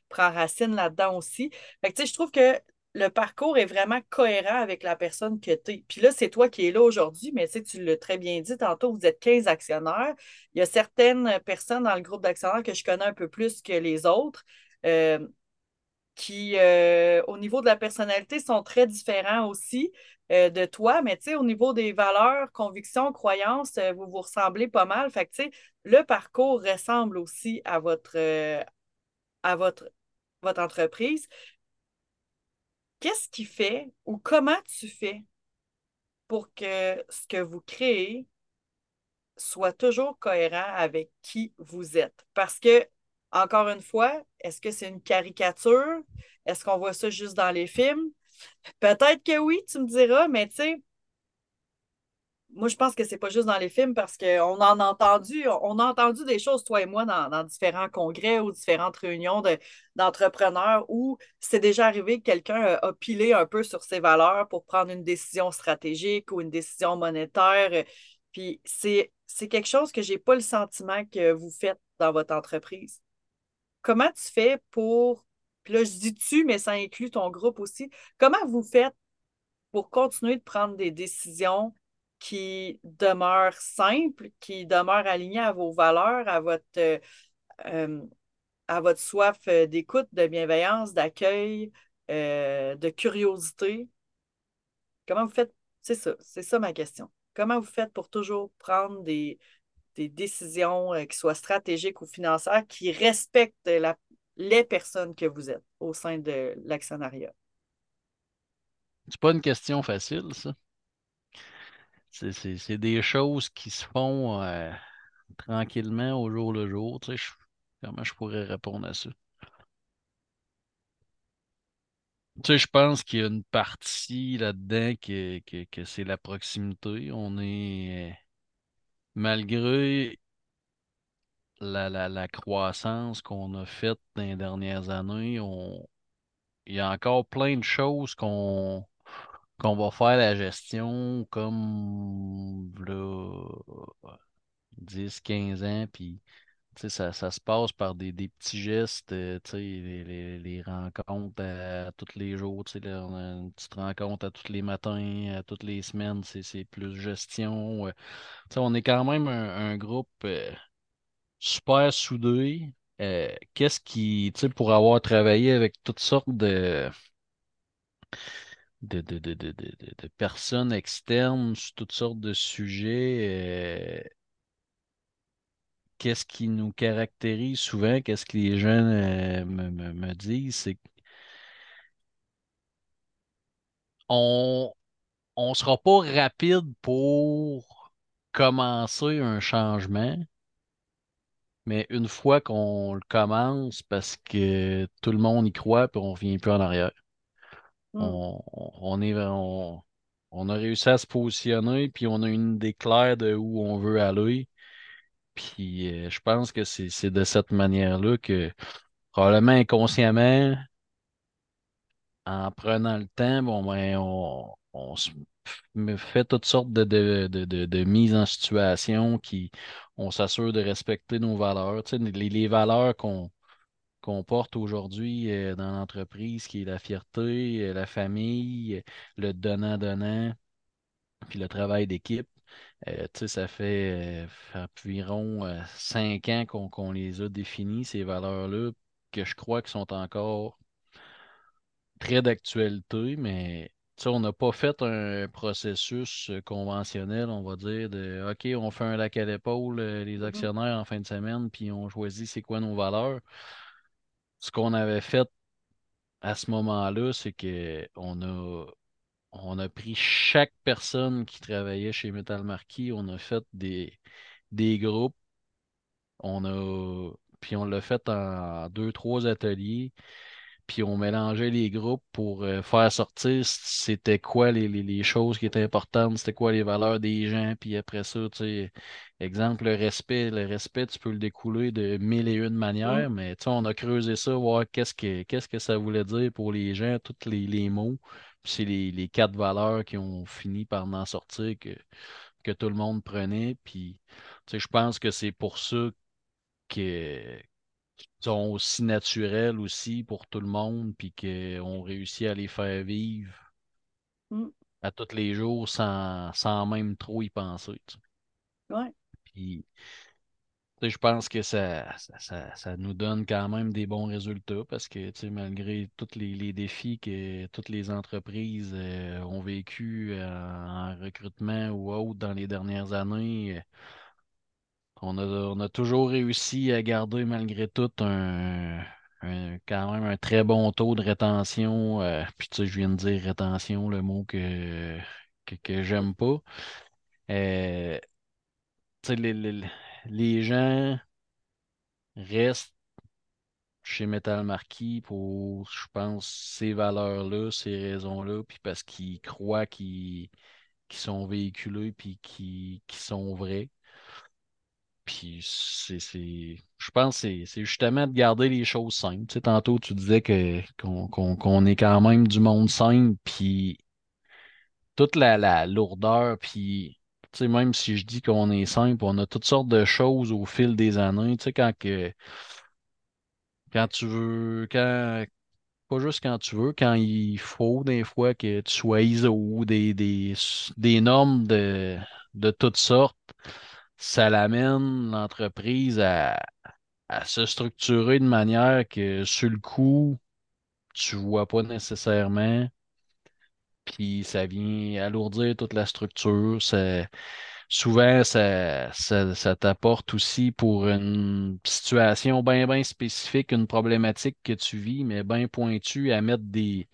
prend racine là-dedans aussi. Fait que, je trouve que le parcours est vraiment cohérent avec la personne que tu es. Puis là, c'est toi qui es là aujourd'hui, mais tu l'as très bien dit tantôt, vous êtes 15 actionnaires. Il y a certaines personnes dans le groupe d'actionnaires que je connais un peu plus que les autres. Euh, qui, euh, au niveau de la personnalité, sont très différents aussi euh, de toi, mais tu sais, au niveau des valeurs, convictions, croyances, vous vous ressemblez pas mal. Fait que, tu sais, le parcours ressemble aussi à votre, à votre, votre entreprise qu'est-ce qui fait ou comment tu fais pour que ce que vous créez soit toujours cohérent avec qui vous êtes? Parce que, encore une fois, est-ce que c'est une caricature? Est-ce qu'on voit ça juste dans les films? Peut-être que oui, tu me diras, mais tu sais, moi, je pense que c'est pas juste dans les films parce qu'on en a entendu, on a entendu des choses, toi et moi, dans, différents congrès ou différentes réunions d'entrepreneurs où c'est déjà arrivé que quelqu'un a, pilé un peu sur ses valeurs pour prendre une décision stratégique ou une décision monétaire. Puis c'est, quelque chose que j'ai pas le sentiment que vous faites dans votre entreprise. Comment tu fais pour, puis là, je dis tu, mais ça inclut ton groupe aussi, comment vous faites pour continuer de prendre des décisions qui demeure simple, qui demeure aligné à vos valeurs, à votre, euh, euh, soif d'écoute, de bienveillance, d'accueil, euh, de curiosité? Comment vous faites? C'est ça, c'est ça ma question. Comment vous faites pour toujours prendre des, des décisions qui soient stratégiques ou financières qui respectent les personnes que vous êtes au sein de l'actionnariat? C'est pas une question facile, ça. C'est des choses qui se font euh, tranquillement au jour le jour. Tu sais, comment je pourrais répondre à ça? Tu sais, je pense qu'il y a une partie là-dedans que, que, que c'est la proximité. On est, euh, malgré la, la, la croissance qu'on a faite dans les dernières années, on, il y a encore plein de choses qu'on va faire la gestion comme là, 10, 15 ans, puis ça, ça se passe par des, des petits gestes, euh, les, les, les, rencontres à, tous les jours, une petite rencontre à tous les matins, à toutes les semaines, c'est plus gestion. Euh, on est quand même un, un groupe euh, super soudé. Qu'est-ce qui, pour avoir travaillé avec toutes sortes de de, de, de, de, personnes externes sur toutes sortes de sujets. Qu'est-ce qui nous caractérise souvent, qu'est-ce que les jeunes euh, me, me, disent, c'est qu'on ne sera pas rapide pour commencer un changement, mais une fois qu'on le commence, parce que tout le monde y croit, puis on ne revient plus en arrière. Mm. On, est, on, a réussi à se positionner, puis on a une idée claire de où on veut aller. Puis euh, je pense que c'est de cette manière-là que, probablement inconsciemment, en prenant le temps, bon, ben, on, on fait toutes sortes de, de, de, de, mises en situation qui on s'assure de respecter nos valeurs. Tu sais, les, les valeurs qu'on qu'on porte aujourd'hui euh, dans l'entreprise, qui est la fierté, euh, la famille, le donnant-donnant, puis le travail d'équipe. Euh, ça fait environ cinq ans qu'on les a définis, ces valeurs-là, que je crois qu'ils sont encore très d'actualité, mais on n'a pas fait un processus conventionnel, on va dire, de OK, on fait un lac à l'épaule, les mm-hmm. actionnaires en fin de semaine, puis on choisit c'est quoi nos valeurs ce qu'on avait fait à ce moment-là, c'est qu'on a, on a pris chaque personne qui travaillait chez Metal Marquis, on a fait des, des groupes, on a, puis on l'a fait en deux, trois ateliers. Puis on mélangeait les groupes pour euh, faire sortir c'était quoi les, choses qui étaient importantes, c'était quoi les valeurs des gens, puis après ça, tu sais, exemple, le respect, le respect, tu peux le découler de mille et une manières, mais tu sais, on a creusé ça, voir qu'est-ce que qu'est-ce que ça voulait dire pour les gens, tous les, mots, puis c'est les, quatre valeurs qui ont fini par en sortir que, que tout le monde prenait, puis tu sais, je pense que c'est pour ça que sont aussi naturels aussi pour tout le monde, puis qu'on réussit à les faire vivre mm. à tous les jours sans, sans même trop y penser. Ouais. Puis, je pense que ça, ça, ça, nous donne quand même des bons résultats parce que malgré tous les, défis que toutes les entreprises euh, ont vécu euh, en recrutement ou autre dans les dernières années, on a, toujours réussi à garder malgré tout un, quand même un très bon taux de rétention. Euh, puis tu sais, je viens de dire rétention, le mot que, que, j'aime pas. Euh, les, les, gens restent chez Metal Marquis pour, je pense, ces valeurs-là, ces raisons-là, puis parce qu'ils croient qu'ils sont véhiculés puis qu'ils sont vrais. Puis c'est, je pense que c'est justement de garder les choses simples. Tantôt, tu disais qu'on est quand même du monde simple, puis toute la, la lourdeur, puis tu sais, même si je dis qu'on est simple, on a toutes sortes de choses au fil des années. Tu sais, quand que quand tu veux, quand Pas juste quand tu veux, quand il faut, des fois, que tu sois ISO ou des, des, des normes de, de toutes sortes, ça l'amène l'entreprise à, à se structurer de manière que sur le coup, tu vois pas nécessairement, puis ça vient alourdir toute la structure. Ça, souvent, ça, ça, ça t'apporte aussi pour une situation bien, bien spécifique, une problématique que tu vis, mais bien pointue, à mettre des,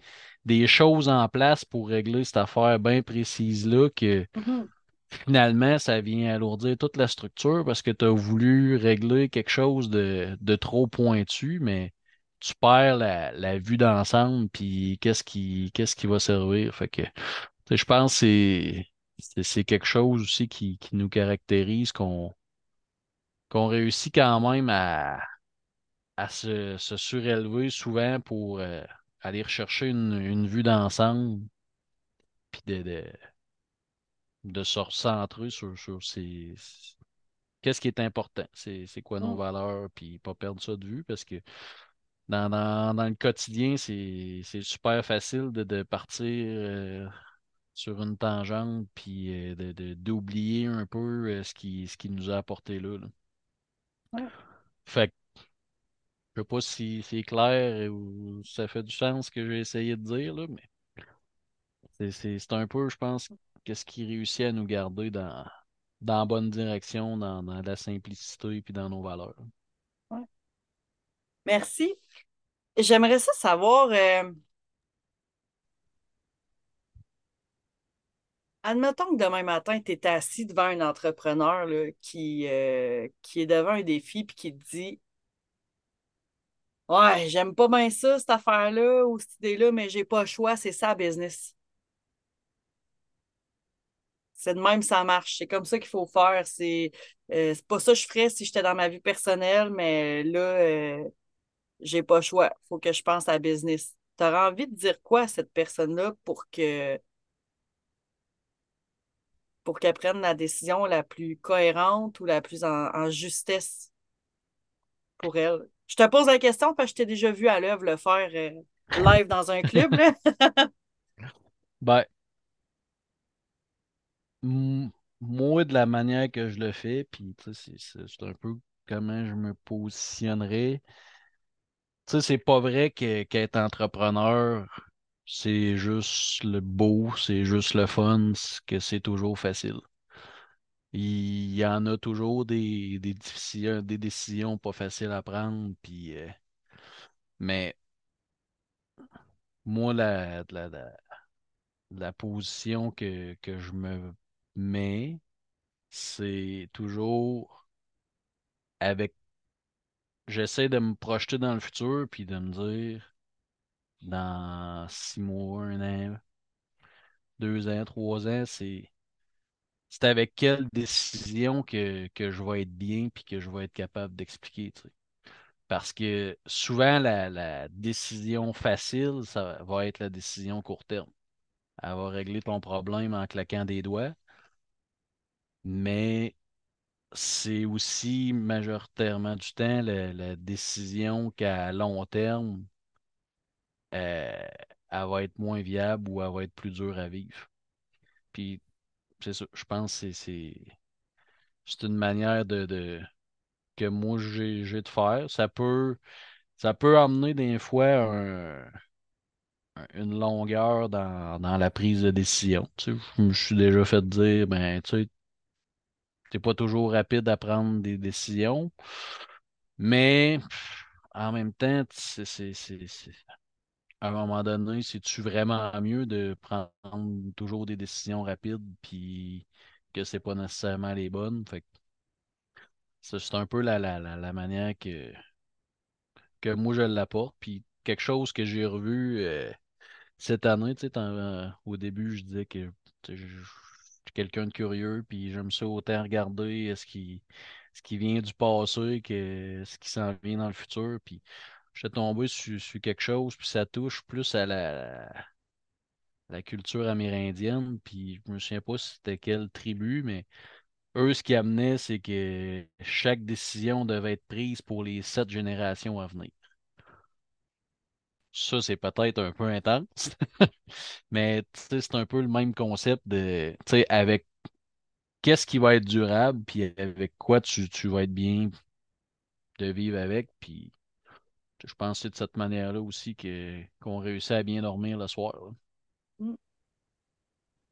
des choses en place pour régler cette affaire bien précise-là que Mhm. finalement, ça vient alourdir toute la structure parce que tu as voulu régler quelque chose de, de trop pointu, mais tu perds la, la vue d'ensemble, puis qu'est-ce qui, qu'est-ce qui va servir? Fait que, je pense que c'est, quelque chose aussi qui, qui nous caractérise, qu'on qu'on réussit quand même à, à se, se surélever souvent pour euh, aller rechercher une, une vue d'ensemble, puis de, de, de se recentrer sur, sur ces, qu'est-ce qui est important, c'est c'est quoi nos Mhm. valeurs, puis pas perdre ça de vue parce que dans, dans, dans le quotidien, c'est super facile de, de partir euh, sur une tangente, puis euh, de, de- d'oublier un peu euh, ce qui, ce qui nous a apporté là. là. Ouais. Fait que je sais pas si c'est clair ou ça fait du sens ce que j'ai essayé de dire, là, mais c'est un peu, je pense, qu'est-ce qui réussit à nous garder dans, dans la bonne direction, dans, dans la simplicité, puis dans nos valeurs. Merci. J'aimerais ça savoir, euh, admettons que demain matin, tu es assis devant un entrepreneur euh, qui est devant un défi puis qui te dit Ouais, j'aime pas bien ça, cette affaire-là ou cette idée-là, mais j'ai pas le choix, c'est ça, business. C'est de même, ça marche. C'est comme ça qu'il faut faire. C'est euh, c'est pas ça que je ferais si j'étais dans ma vie personnelle, mais là, j'ai pas le choix. Faut que je pense à business. T'aurais envie de dire quoi à cette personne-là pour que pour qu'elle prenne la décision la plus cohérente ou la plus en, justesse pour elle? Je te pose la question parce que je t'ai déjà vu à l'œuvre le faire euh, live dans un club. Ben, moi, de la manière que je le fais, puis tu c'est un peu comment je me positionnerais. Sais, c'est pas vrai qu'être entrepreneur, c'est juste le beau, c'est juste le fun, que c'est toujours facile. Il y en a toujours des, des, des décisions pas faciles à prendre, euh, mais moi, la, la, la, la position que je me mets, c'est toujours avec j'essaie de me projeter dans le futur puis de me dire dans six mois, un an, deux ans, trois ans, c'est c'est avec quelle décision que, que je vais être bien puis que je vais être capable d'expliquer. Parce que souvent, la, la décision facile, ça va être la décision court terme. Elle va régler ton problème en claquant des doigts, mais c'est aussi majoritairement du temps la, décision qu'à long terme, euh, elle va être moins viable ou elle va être plus dure à vivre. Puis, c'est ça, je pense que c'est c'est- une manière de, de- que moi j'ai j'ai de faire. Ça peut, ça peut amener des fois un- un- une longueur dans, dans la prise de décision. Tu sais, je me suis déjà fait dire, ben, tu sais, t'es pas toujours rapide à prendre des décisions, mais en même temps, c'est à un moment donné, c'est-tu vraiment mieux de prendre toujours des décisions rapides puis que c'est pas nécessairement les bonnes? Fait c'est un peu la, la, la, manière que, que moi je l'apporte. Puis quelque chose que j'ai revu euh, cette année, tu euh, au début, je disais que tu quelqu'un de curieux, puis j'aime ça autant regarder ce qui, ce qui vient du passé que ce qui s'en vient dans le futur. Puis j'étais tombé sur, sur quelque chose, puis ça touche plus à la la culture amérindienne, puis je me souviens pas c'était quelle tribu, mais eux, ce qui amenait, c'est que chaque décision devait être prise pour les sept générations à venir. Ça, c'est peut-être un peu intense, mais c'est un peu le même concept de, avec qu'est-ce qui va être durable, puis avec quoi tu, tu vas être bien de vivre avec, puis je pense que c'est de cette manière-là aussi que qu'on réussit à bien dormir le soir. Mm.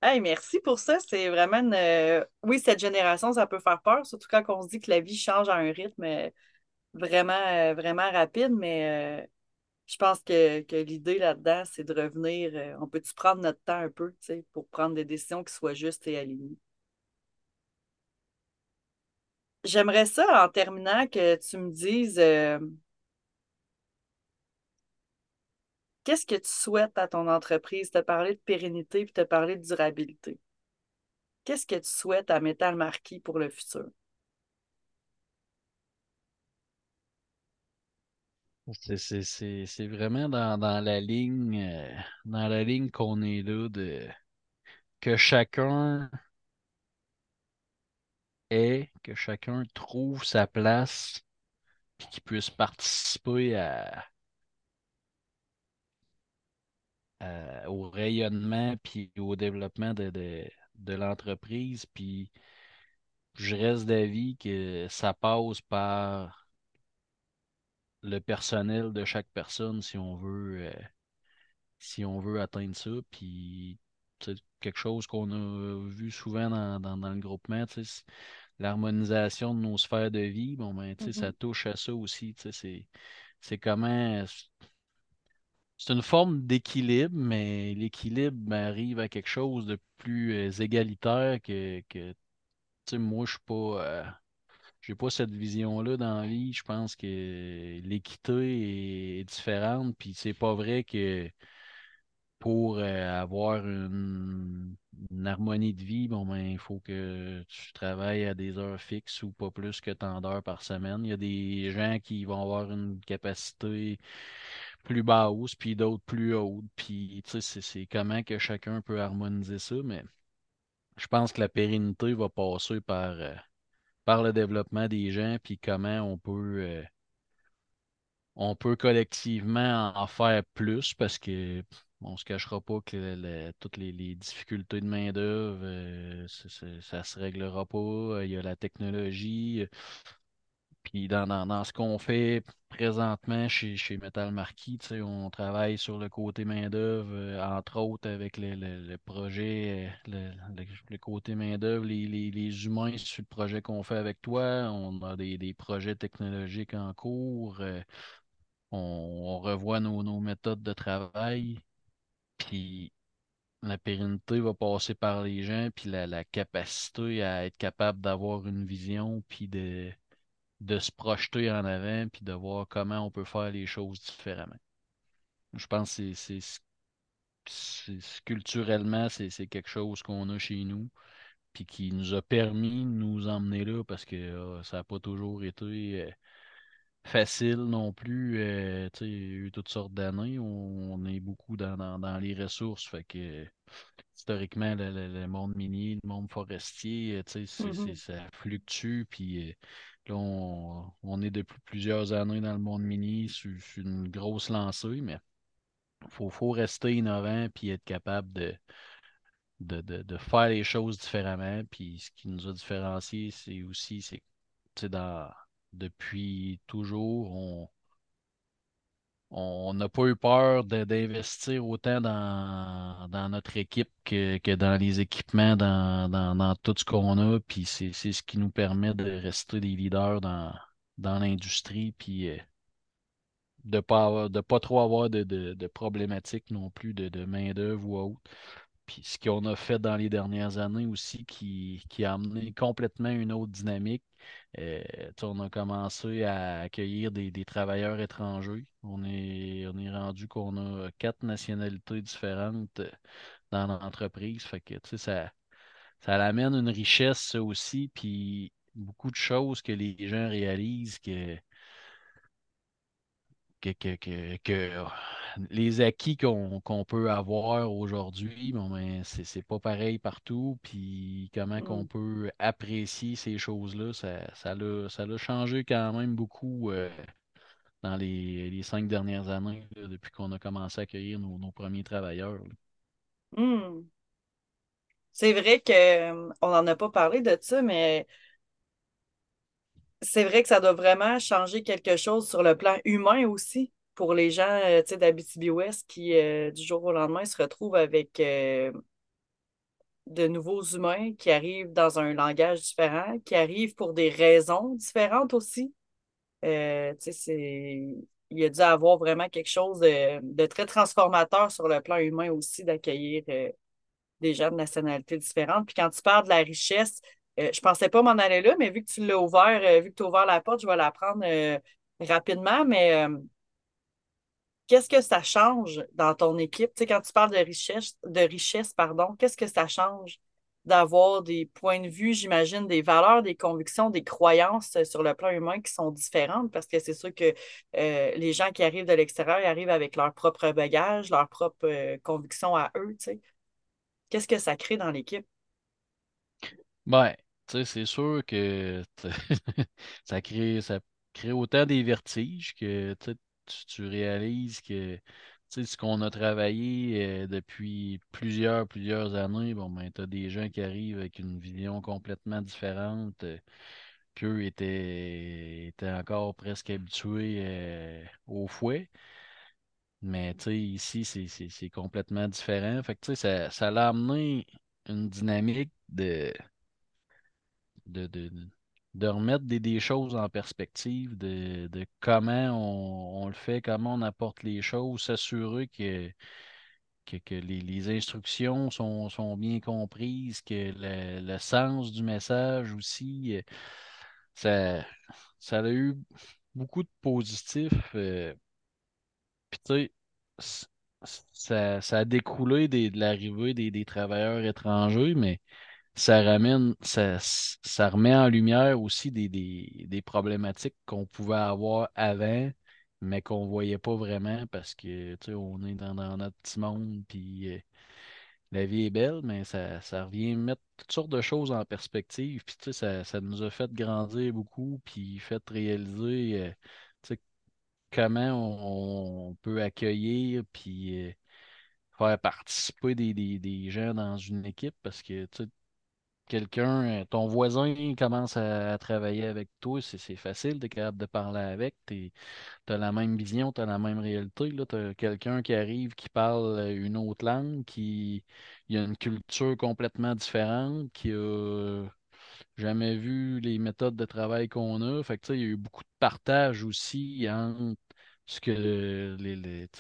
Hey, merci pour ça. C'est vraiment une... Oui, cette génération, ça peut faire peur, surtout quand on se dit que la vie change à un rythme vraiment, vraiment rapide, mais euh, je pense que, l'idée là-dedans, c'est de revenir. euh, on peut-tu prendre notre temps un peu, tu pour prendre des décisions qui soient justes et alignées? J'aimerais ça, en terminant, que tu me dises euh, qu'est-ce que tu souhaites à ton entreprise? As parlé de pérennité puis as parlé de durabilité. Qu'est-ce que tu souhaites à Métal Marquis pour le futur? C'est vraiment dans, dans la ligne, euh, dans la ligne qu'on est là de que chacun est, que chacun trouve sa place, puis qu'il puisse participer à- au rayonnement puis au développement de, de, de l'entreprise. Puis je reste d'avis que ça passe par le personnel de chaque personne si on veut, euh, si on veut atteindre ça. Puis c'est quelque chose qu'on a vu souvent dans, dans, dans le groupement, l'harmonisation de nos sphères de vie, bon ben, tu sais, ça Mhm, touche à ça aussi. C'est, comment c'est une forme d'équilibre, mais l'équilibre arrive à quelque chose de plus euh, égalitaire que, que tu sais, moi, je suis pas. euh, j'ai pas cette vision-là dans la vie. Je pense que l'équité est différente, puis c'est pas vrai que pour euh, avoir une, une harmonie de vie, bon, ben, il faut que tu travailles à des heures fixes ou pas plus que tant d'heures par semaine. Il y a des gens qui vont avoir une capacité plus basse, puis d'autres plus hautes. Puis, tu sais, c'est comment que chacun peut harmoniser ça, mais je pense que la pérennité va passer par, euh, par le développement des gens, puis comment on peut, euh, on peut collectivement en faire plus parce que on se cachera pas que toutes les, difficultés de main-d'œuvre, euh, ça, ça se réglera pas. Il y a la technologie. Puis dans, dans, dans ce qu'on fait présentement chez, chez Metal Marquis, on travaille sur le côté main-d'œuvre, euh, entre autres avec le, projet, euh, le, côté main-d'œuvre, les, les, les humains sur le projet qu'on fait avec toi. On a des, des projets technologiques en cours. euh, on, on revoit nos, nos méthodes de travail. Puis la pérennité va passer par les gens, puis la, la capacité à être capable d'avoir une vision, puis de de se projeter en avant puis de voir comment on peut faire les choses différemment. Je pense que c'est, culturellement, c'est, quelque chose qu'on a chez nous puis qui nous a permis de nous emmener là parce que euh, ça n'a pas toujours été euh, facile non plus. euh, il y a eu toutes sortes d'années. On, on est beaucoup dans, dans, dans les ressources. Fait que historiquement, le, le- le monde minier, le monde forestier, mhm, ça fluctue. Puis là, on, est depuis plusieurs années dans le monde sur, sur une grosse lancée, mais il faut, faut rester innovant puis être capable de, de, de, faire les choses différemment. Puis ce qui nous a différenciés, c'est aussi, c'est dans, depuis toujours, on on n'a pas eu peur d'investir autant dans, notre équipe que, dans les équipements, dans, tout ce qu'on a. Puis c'est, ce qui nous permet de rester des leaders dans, l'industrie, puis euh, de de pas trop avoir de, problématiques non plus de, main-d'œuvre ou autre. Puis ce qu'on a fait dans les dernières années aussi qui a amené complètement une autre dynamique. Euh, on a commencé à accueillir des, travailleurs étrangers. On est, on est rendu qu'on a quatre nationalités différentes euh, dans l'entreprise. Fait que ça, ça amène une richesse aussi, puis beaucoup de choses que les gens réalisent que que, que, que, que, euh, les acquis qu'on qu'on peut avoir aujourd'hui, bon, ben, c'est pas pareil partout. Puis comment qu'on mhm. peut apprécier ces choses-là, ça, ça l'a, ça changé quand même beaucoup euh, dans les, cinq dernières années, depuis qu'on a commencé à accueillir nos, premiers travailleurs. Hmm. C'est vrai qu'on n'en a pas parlé de ça, mais c'est vrai que ça doit vraiment changer quelque chose sur le plan humain aussi pour les gens euh, d'Abitibi-Ouest qui, euh, du jour au lendemain, se retrouvent avec euh, de nouveaux humains qui arrivent dans un langage différent, qui arrivent pour des raisons différentes aussi. c'est... Il a dû avoir vraiment quelque chose de, très transformateur sur le plan humain aussi, d'accueillir des gens de nationalités différentes. Puis quand tu parles de la richesse, je je pensais pas m'en aller là, mais vu que tu l'as ouvert, vu que tu as ouvert la porte, je vais la prendre rapidement. Mais qu'est-ce que ça change dans ton équipe? Tu sais, quand tu parles de richesse, de richesse, pardon, qu'est-ce que ça change d'avoir des points de vue, j'imagine, des valeurs, des convictions, des croyances sur le plan humain qui sont différentes? Parce que c'est sûr que euh, les gens qui arrivent de l'extérieur arrivent avec leur propre bagage, leurs propres euh, convictions à eux, tu sais. Qu'est-ce que ça crée dans l'équipe? Sais, c'est sûr que ça crée, ça crée autant des vertiges que tu tu, réalises que ce qu'on a travaillé euh, depuis plusieurs, plusieurs années, bon, ben, tu as des gens qui arrivent avec une vision complètement différente, euh, qu'eux étaient, étaient encore presque habitués euh, au fouet. Mais ici, c'est complètement différent. Fait que, ça, ça l'a amené une dynamique de, de, de, de remettre des, choses en perspective, de, comment on, le fait, comment on apporte les choses, s'assurer que, que, les, instructions sont, bien comprises, que le, sens du message aussi, euh, ça, ça a eu beaucoup de positifs. Euh, puis tu sais, ça, a découlé de l'arrivée des, des travailleurs étrangers, mais ça ramène, ça, ça remet en lumière aussi des, des, problématiques qu'on pouvait avoir avant, mais qu'on ne voyait pas vraiment parce que on est dans, notre petit monde, puis euh, la vie est belle, mais ça, ça revient mettre toutes sortes de choses en perspective. Puis ça, ça nous a fait grandir beaucoup, puis fait réaliser euh, comment on, peut accueillir, puis euh, faire participer des, des, des, gens dans une équipe parce que quelqu'un, euh, ton voisin commence à, travailler avec toi, c'est facile, tu capable de parler avec, tu as la même vision, tu la même réalité. Tu as quelqu'un qui arrive, qui parle euh, une autre langue, qui a une culture complètement différente, qui a jamais vu les méthodes de travail qu'on a. Fait que, il y a eu beaucoup de partage aussi entre ce que le,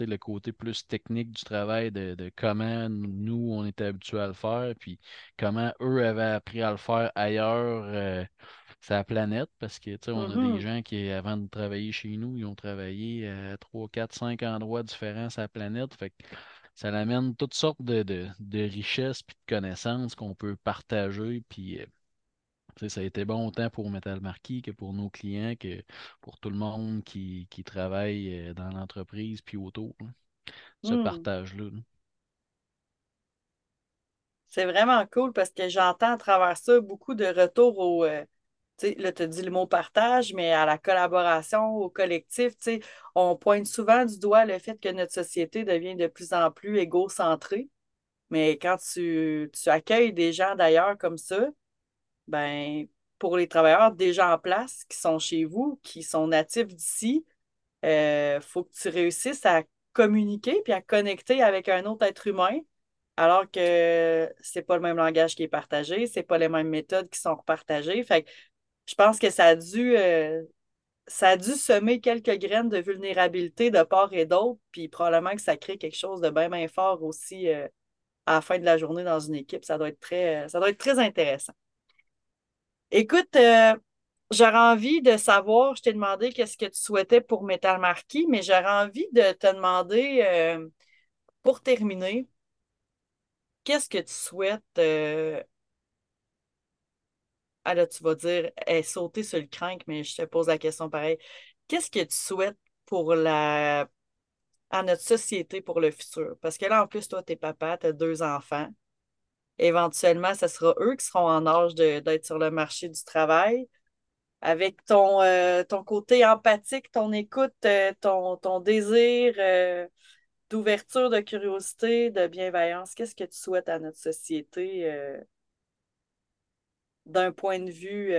le côté plus technique du travail de, comment nous, on était habitués à le faire, puis comment eux avaient appris à le faire ailleurs euh, sur la planète, parce que on a des mm-hmm. gens qui, avant de travailler chez nous, ils ont travaillé à 3, 4, 5 endroits différents sur la planète. Fait que ça amène toutes sortes de, de, richesses et de connaissances qu'on peut partager, puis euh, ça a été bon autant pour Metal Marquis que pour nos clients, que pour tout le monde qui, travaille euh, dans l'entreprise puis autour. Ce hmm. partage-là. C'est vraiment cool parce que j'entends à travers ça beaucoup de retours au. Euh, là, tu as dit le mot partage, mais à la collaboration, au collectif. On pointe souvent du doigt le fait que notre société devient de plus en plus égocentrée. Mais quand tu, tu accueilles des gens d'ailleurs comme ça, ben, pour les travailleurs déjà en place qui sont chez vous, qui sont natifs d'ici, il euh, faut que tu réussisses à communiquer puis à connecter avec un autre être humain, alors que c'est pas le même langage qui est partagé, c'est pas les mêmes méthodes qui sont repartagées. Fait je pense que ça a dû euh, ça a dû semer quelques graines de vulnérabilité de part et d'autre, puis probablement que ça crée quelque chose de bien, bien fort aussi euh, à la fin de la journée dans une équipe. Ça doit être très, ça doit être très intéressant. Écoute, euh, j'aurais envie de savoir, je t'ai demandé qu'est-ce que tu souhaitais pour Metal Marquis, mais j'aurais envie de te demander, euh, pour terminer, qu'est-ce que tu souhaites euh, ah là, tu vas dire sauter sur le crank, mais je te pose la question pareil. Qu'est-ce que tu souhaites pour la à notre société pour le futur? Parce que là, en plus, toi, t'es papa, tu as deux enfants éventuellement, ce sera eux qui seront en âge d'être sur le marché du travail. avec ton, euh, ton côté empathique, ton écoute, euh, ton, ton désir euh, d'ouverture, de curiosité, de bienveillance. Qu'est-ce que tu souhaites à notre société d'un point de vue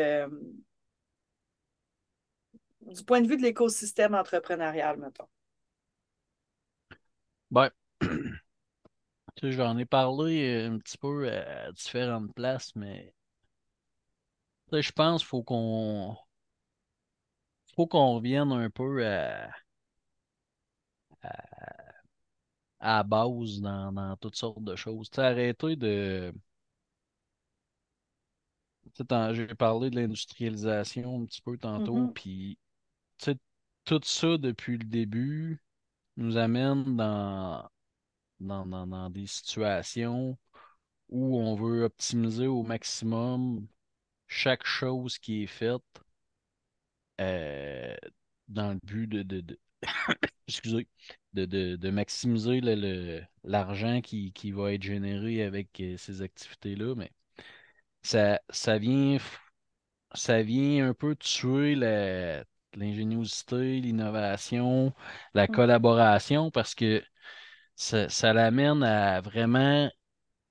du point de vue de l'écosystème entrepreneurial, mettons? Ben, j'en ai parlé un petit peu à différentes places, mais je pense qu'il faut qu'on faut qu'on revienne un peu à, à, la base dans, toutes sortes de choses. T'sais, arrêter de. J'ai parlé de l'industrialisation un petit peu tantôt, Mm-hmm. puis tout ça depuis le début nous amène dans, dans, dans, dans des situations où on veut optimiser au maximum chaque chose qui est faite euh, dans le but de, de, de excusez, de, de, de maximiser le- le- l'argent qui, qui va être généré avec euh, ces activités-là, mais ça, ça vient, ça vient un peu tuer la- l'ingéniosité, l'innovation, la Mm. collaboration, parce que ça, ça l'amène à vraiment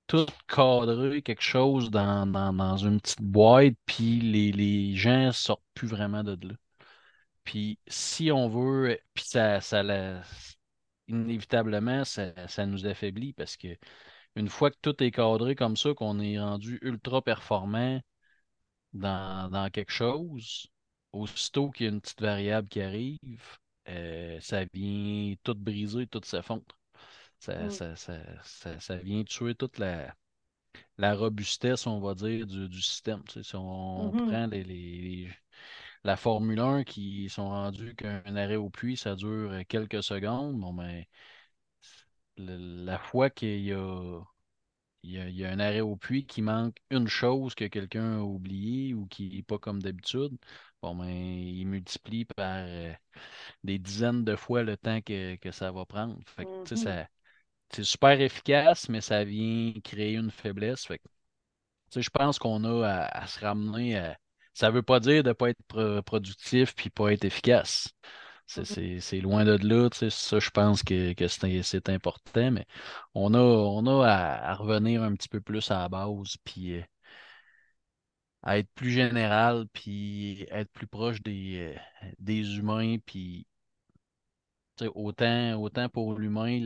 tout cadrer quelque chose dans, dans, dans une petite boîte, puis les, les gens sortent plus vraiment de là. Puis si on veut, puis ça, ça inévitablement, ça, ça nous affaiblit parce que une fois que tout est cadré comme ça, qu'on est rendu ultra performant dans, dans quelque chose, aussitôt qu'il y a une petite variable qui arrive, euh, ça vient tout briser, tout s'effondre. Ça, Mm. ça, ça, ça, ça vient tuer toute la, la robustesse, on va dire, du, du système. Tu sais, si on Mhm. prend les, les- les- la Formule 1 qui sont rendus qu'un arrêt au puits, ça dure quelques secondes, bon, ben, le- la fois qu'il y a, il y a, il y a un arrêt au puits qui manque une chose que quelqu'un a oublié ou qui n'est pas comme d'habitude, bon, ben, il multiplie par euh, des dizaines de fois le temps que, que ça va prendre. Fait que, Mhm. ça, c'est super efficace, mais ça vient créer une faiblesse. Fait que, je pense qu'on a à, à se ramener à... Ça veut pas dire de pas être pro- productif puis pas être efficace. C'est Mhm. c'est loin de là, ça, je pense que, que c'est important, mais on a, on a à, à revenir un petit peu plus à la base, puis euh, à être plus général, puis être plus proche des, euh, des humains, puis autant, autant pour l'humain,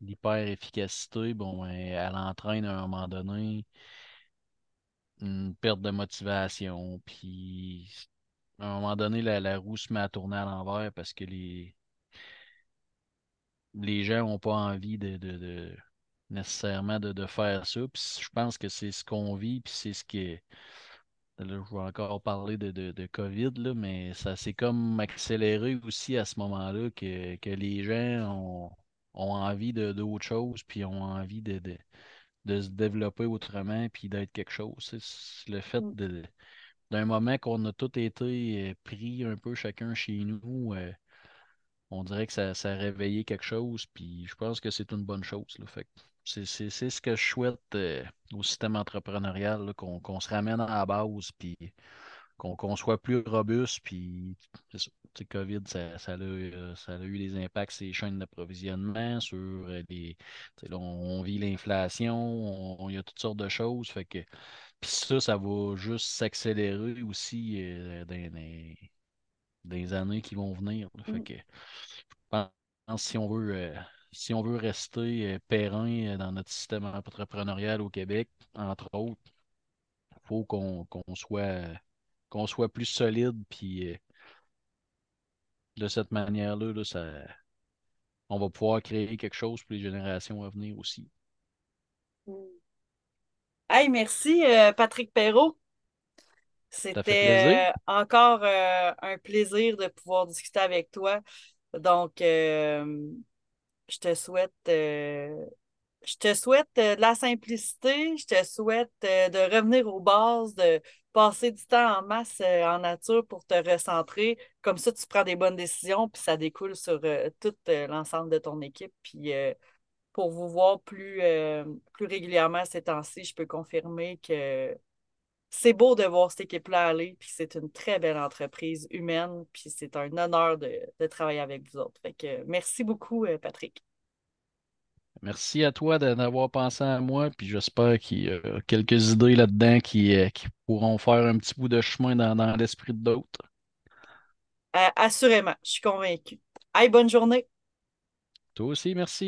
l'hyper-efficacité, bon, ben, elle entraîne à un moment donné une perte de motivation, puis à un moment donné, la, roue se met à tourner à l'envers parce que les, les gens n'ont pas envie de, de- nécessairement de, de faire ça. Puis je pense que c'est ce qu'on vit, puis c'est ce qui. Là, je vais encore parler de, de, de COVID, là, mais ça s'est comme accéléré aussi à ce moment-là que, que les gens ont, ont envie de d'autres choses, puis ont envie de, de, de se développer autrement, puis d'être quelque chose. C'est le fait Mm. d'un moment qu'on a tous été euh, pris un peu chacun chez nous, euh, on dirait que ça, ça a réveillé quelque chose, puis je pense que c'est une bonne chose. C'est, ce que je souhaite euh, au système entrepreneurial, qu'on, se ramène à la base, puis qu'on, soit plus robuste, puis c'est COVID, ça, ça, a, euh, ça a eu des impacts sur les chaînes d'approvisionnement, sur euh, les. on, vit l'inflation, on- on- il y a toutes sortes de choses. Fait que puis ça, ça va juste s'accélérer aussi dans- les années qui vont venir. Fait Mm. que je pense que si on veut, euh, si on veut rester euh, périn euh, dans notre système entrepreneurial au Québec, entre autres, il faut qu'on soit, qu'on soit plus solide. Puis euh, de cette manière-là, là, ça, on va pouvoir créer quelque chose pour les générations à venir aussi. Mm. Hey, merci, Patrick Perrault. C'était euh, encore euh, un plaisir de pouvoir discuter avec toi. Donc, euh, je te souhaite, je te souhaite de la simplicité, je te souhaite de revenir aux bases, de passer du temps en masse en nature pour te recentrer. Comme ça, tu prends des bonnes décisions, puis ça découle sur tout l'ensemble de ton équipe. Puis pour vous voir plus, plus régulièrement ces temps-ci, je peux confirmer que c'est beau de voir cette équipe-là aller, puis c'est une très belle entreprise humaine, puis c'est un honneur de, de, travailler avec vous autres. Fait que merci beaucoup, euh, Patrick. Merci à toi d'avoir pensé à moi, puis j'espère qu'il y a quelques idées là-dedans qui, euh, qui, pourront faire un petit bout de chemin dans, dans l'esprit d'autres. Euh, assurément, je suis convaincue. Aïe, bonne journée. Toi aussi, merci.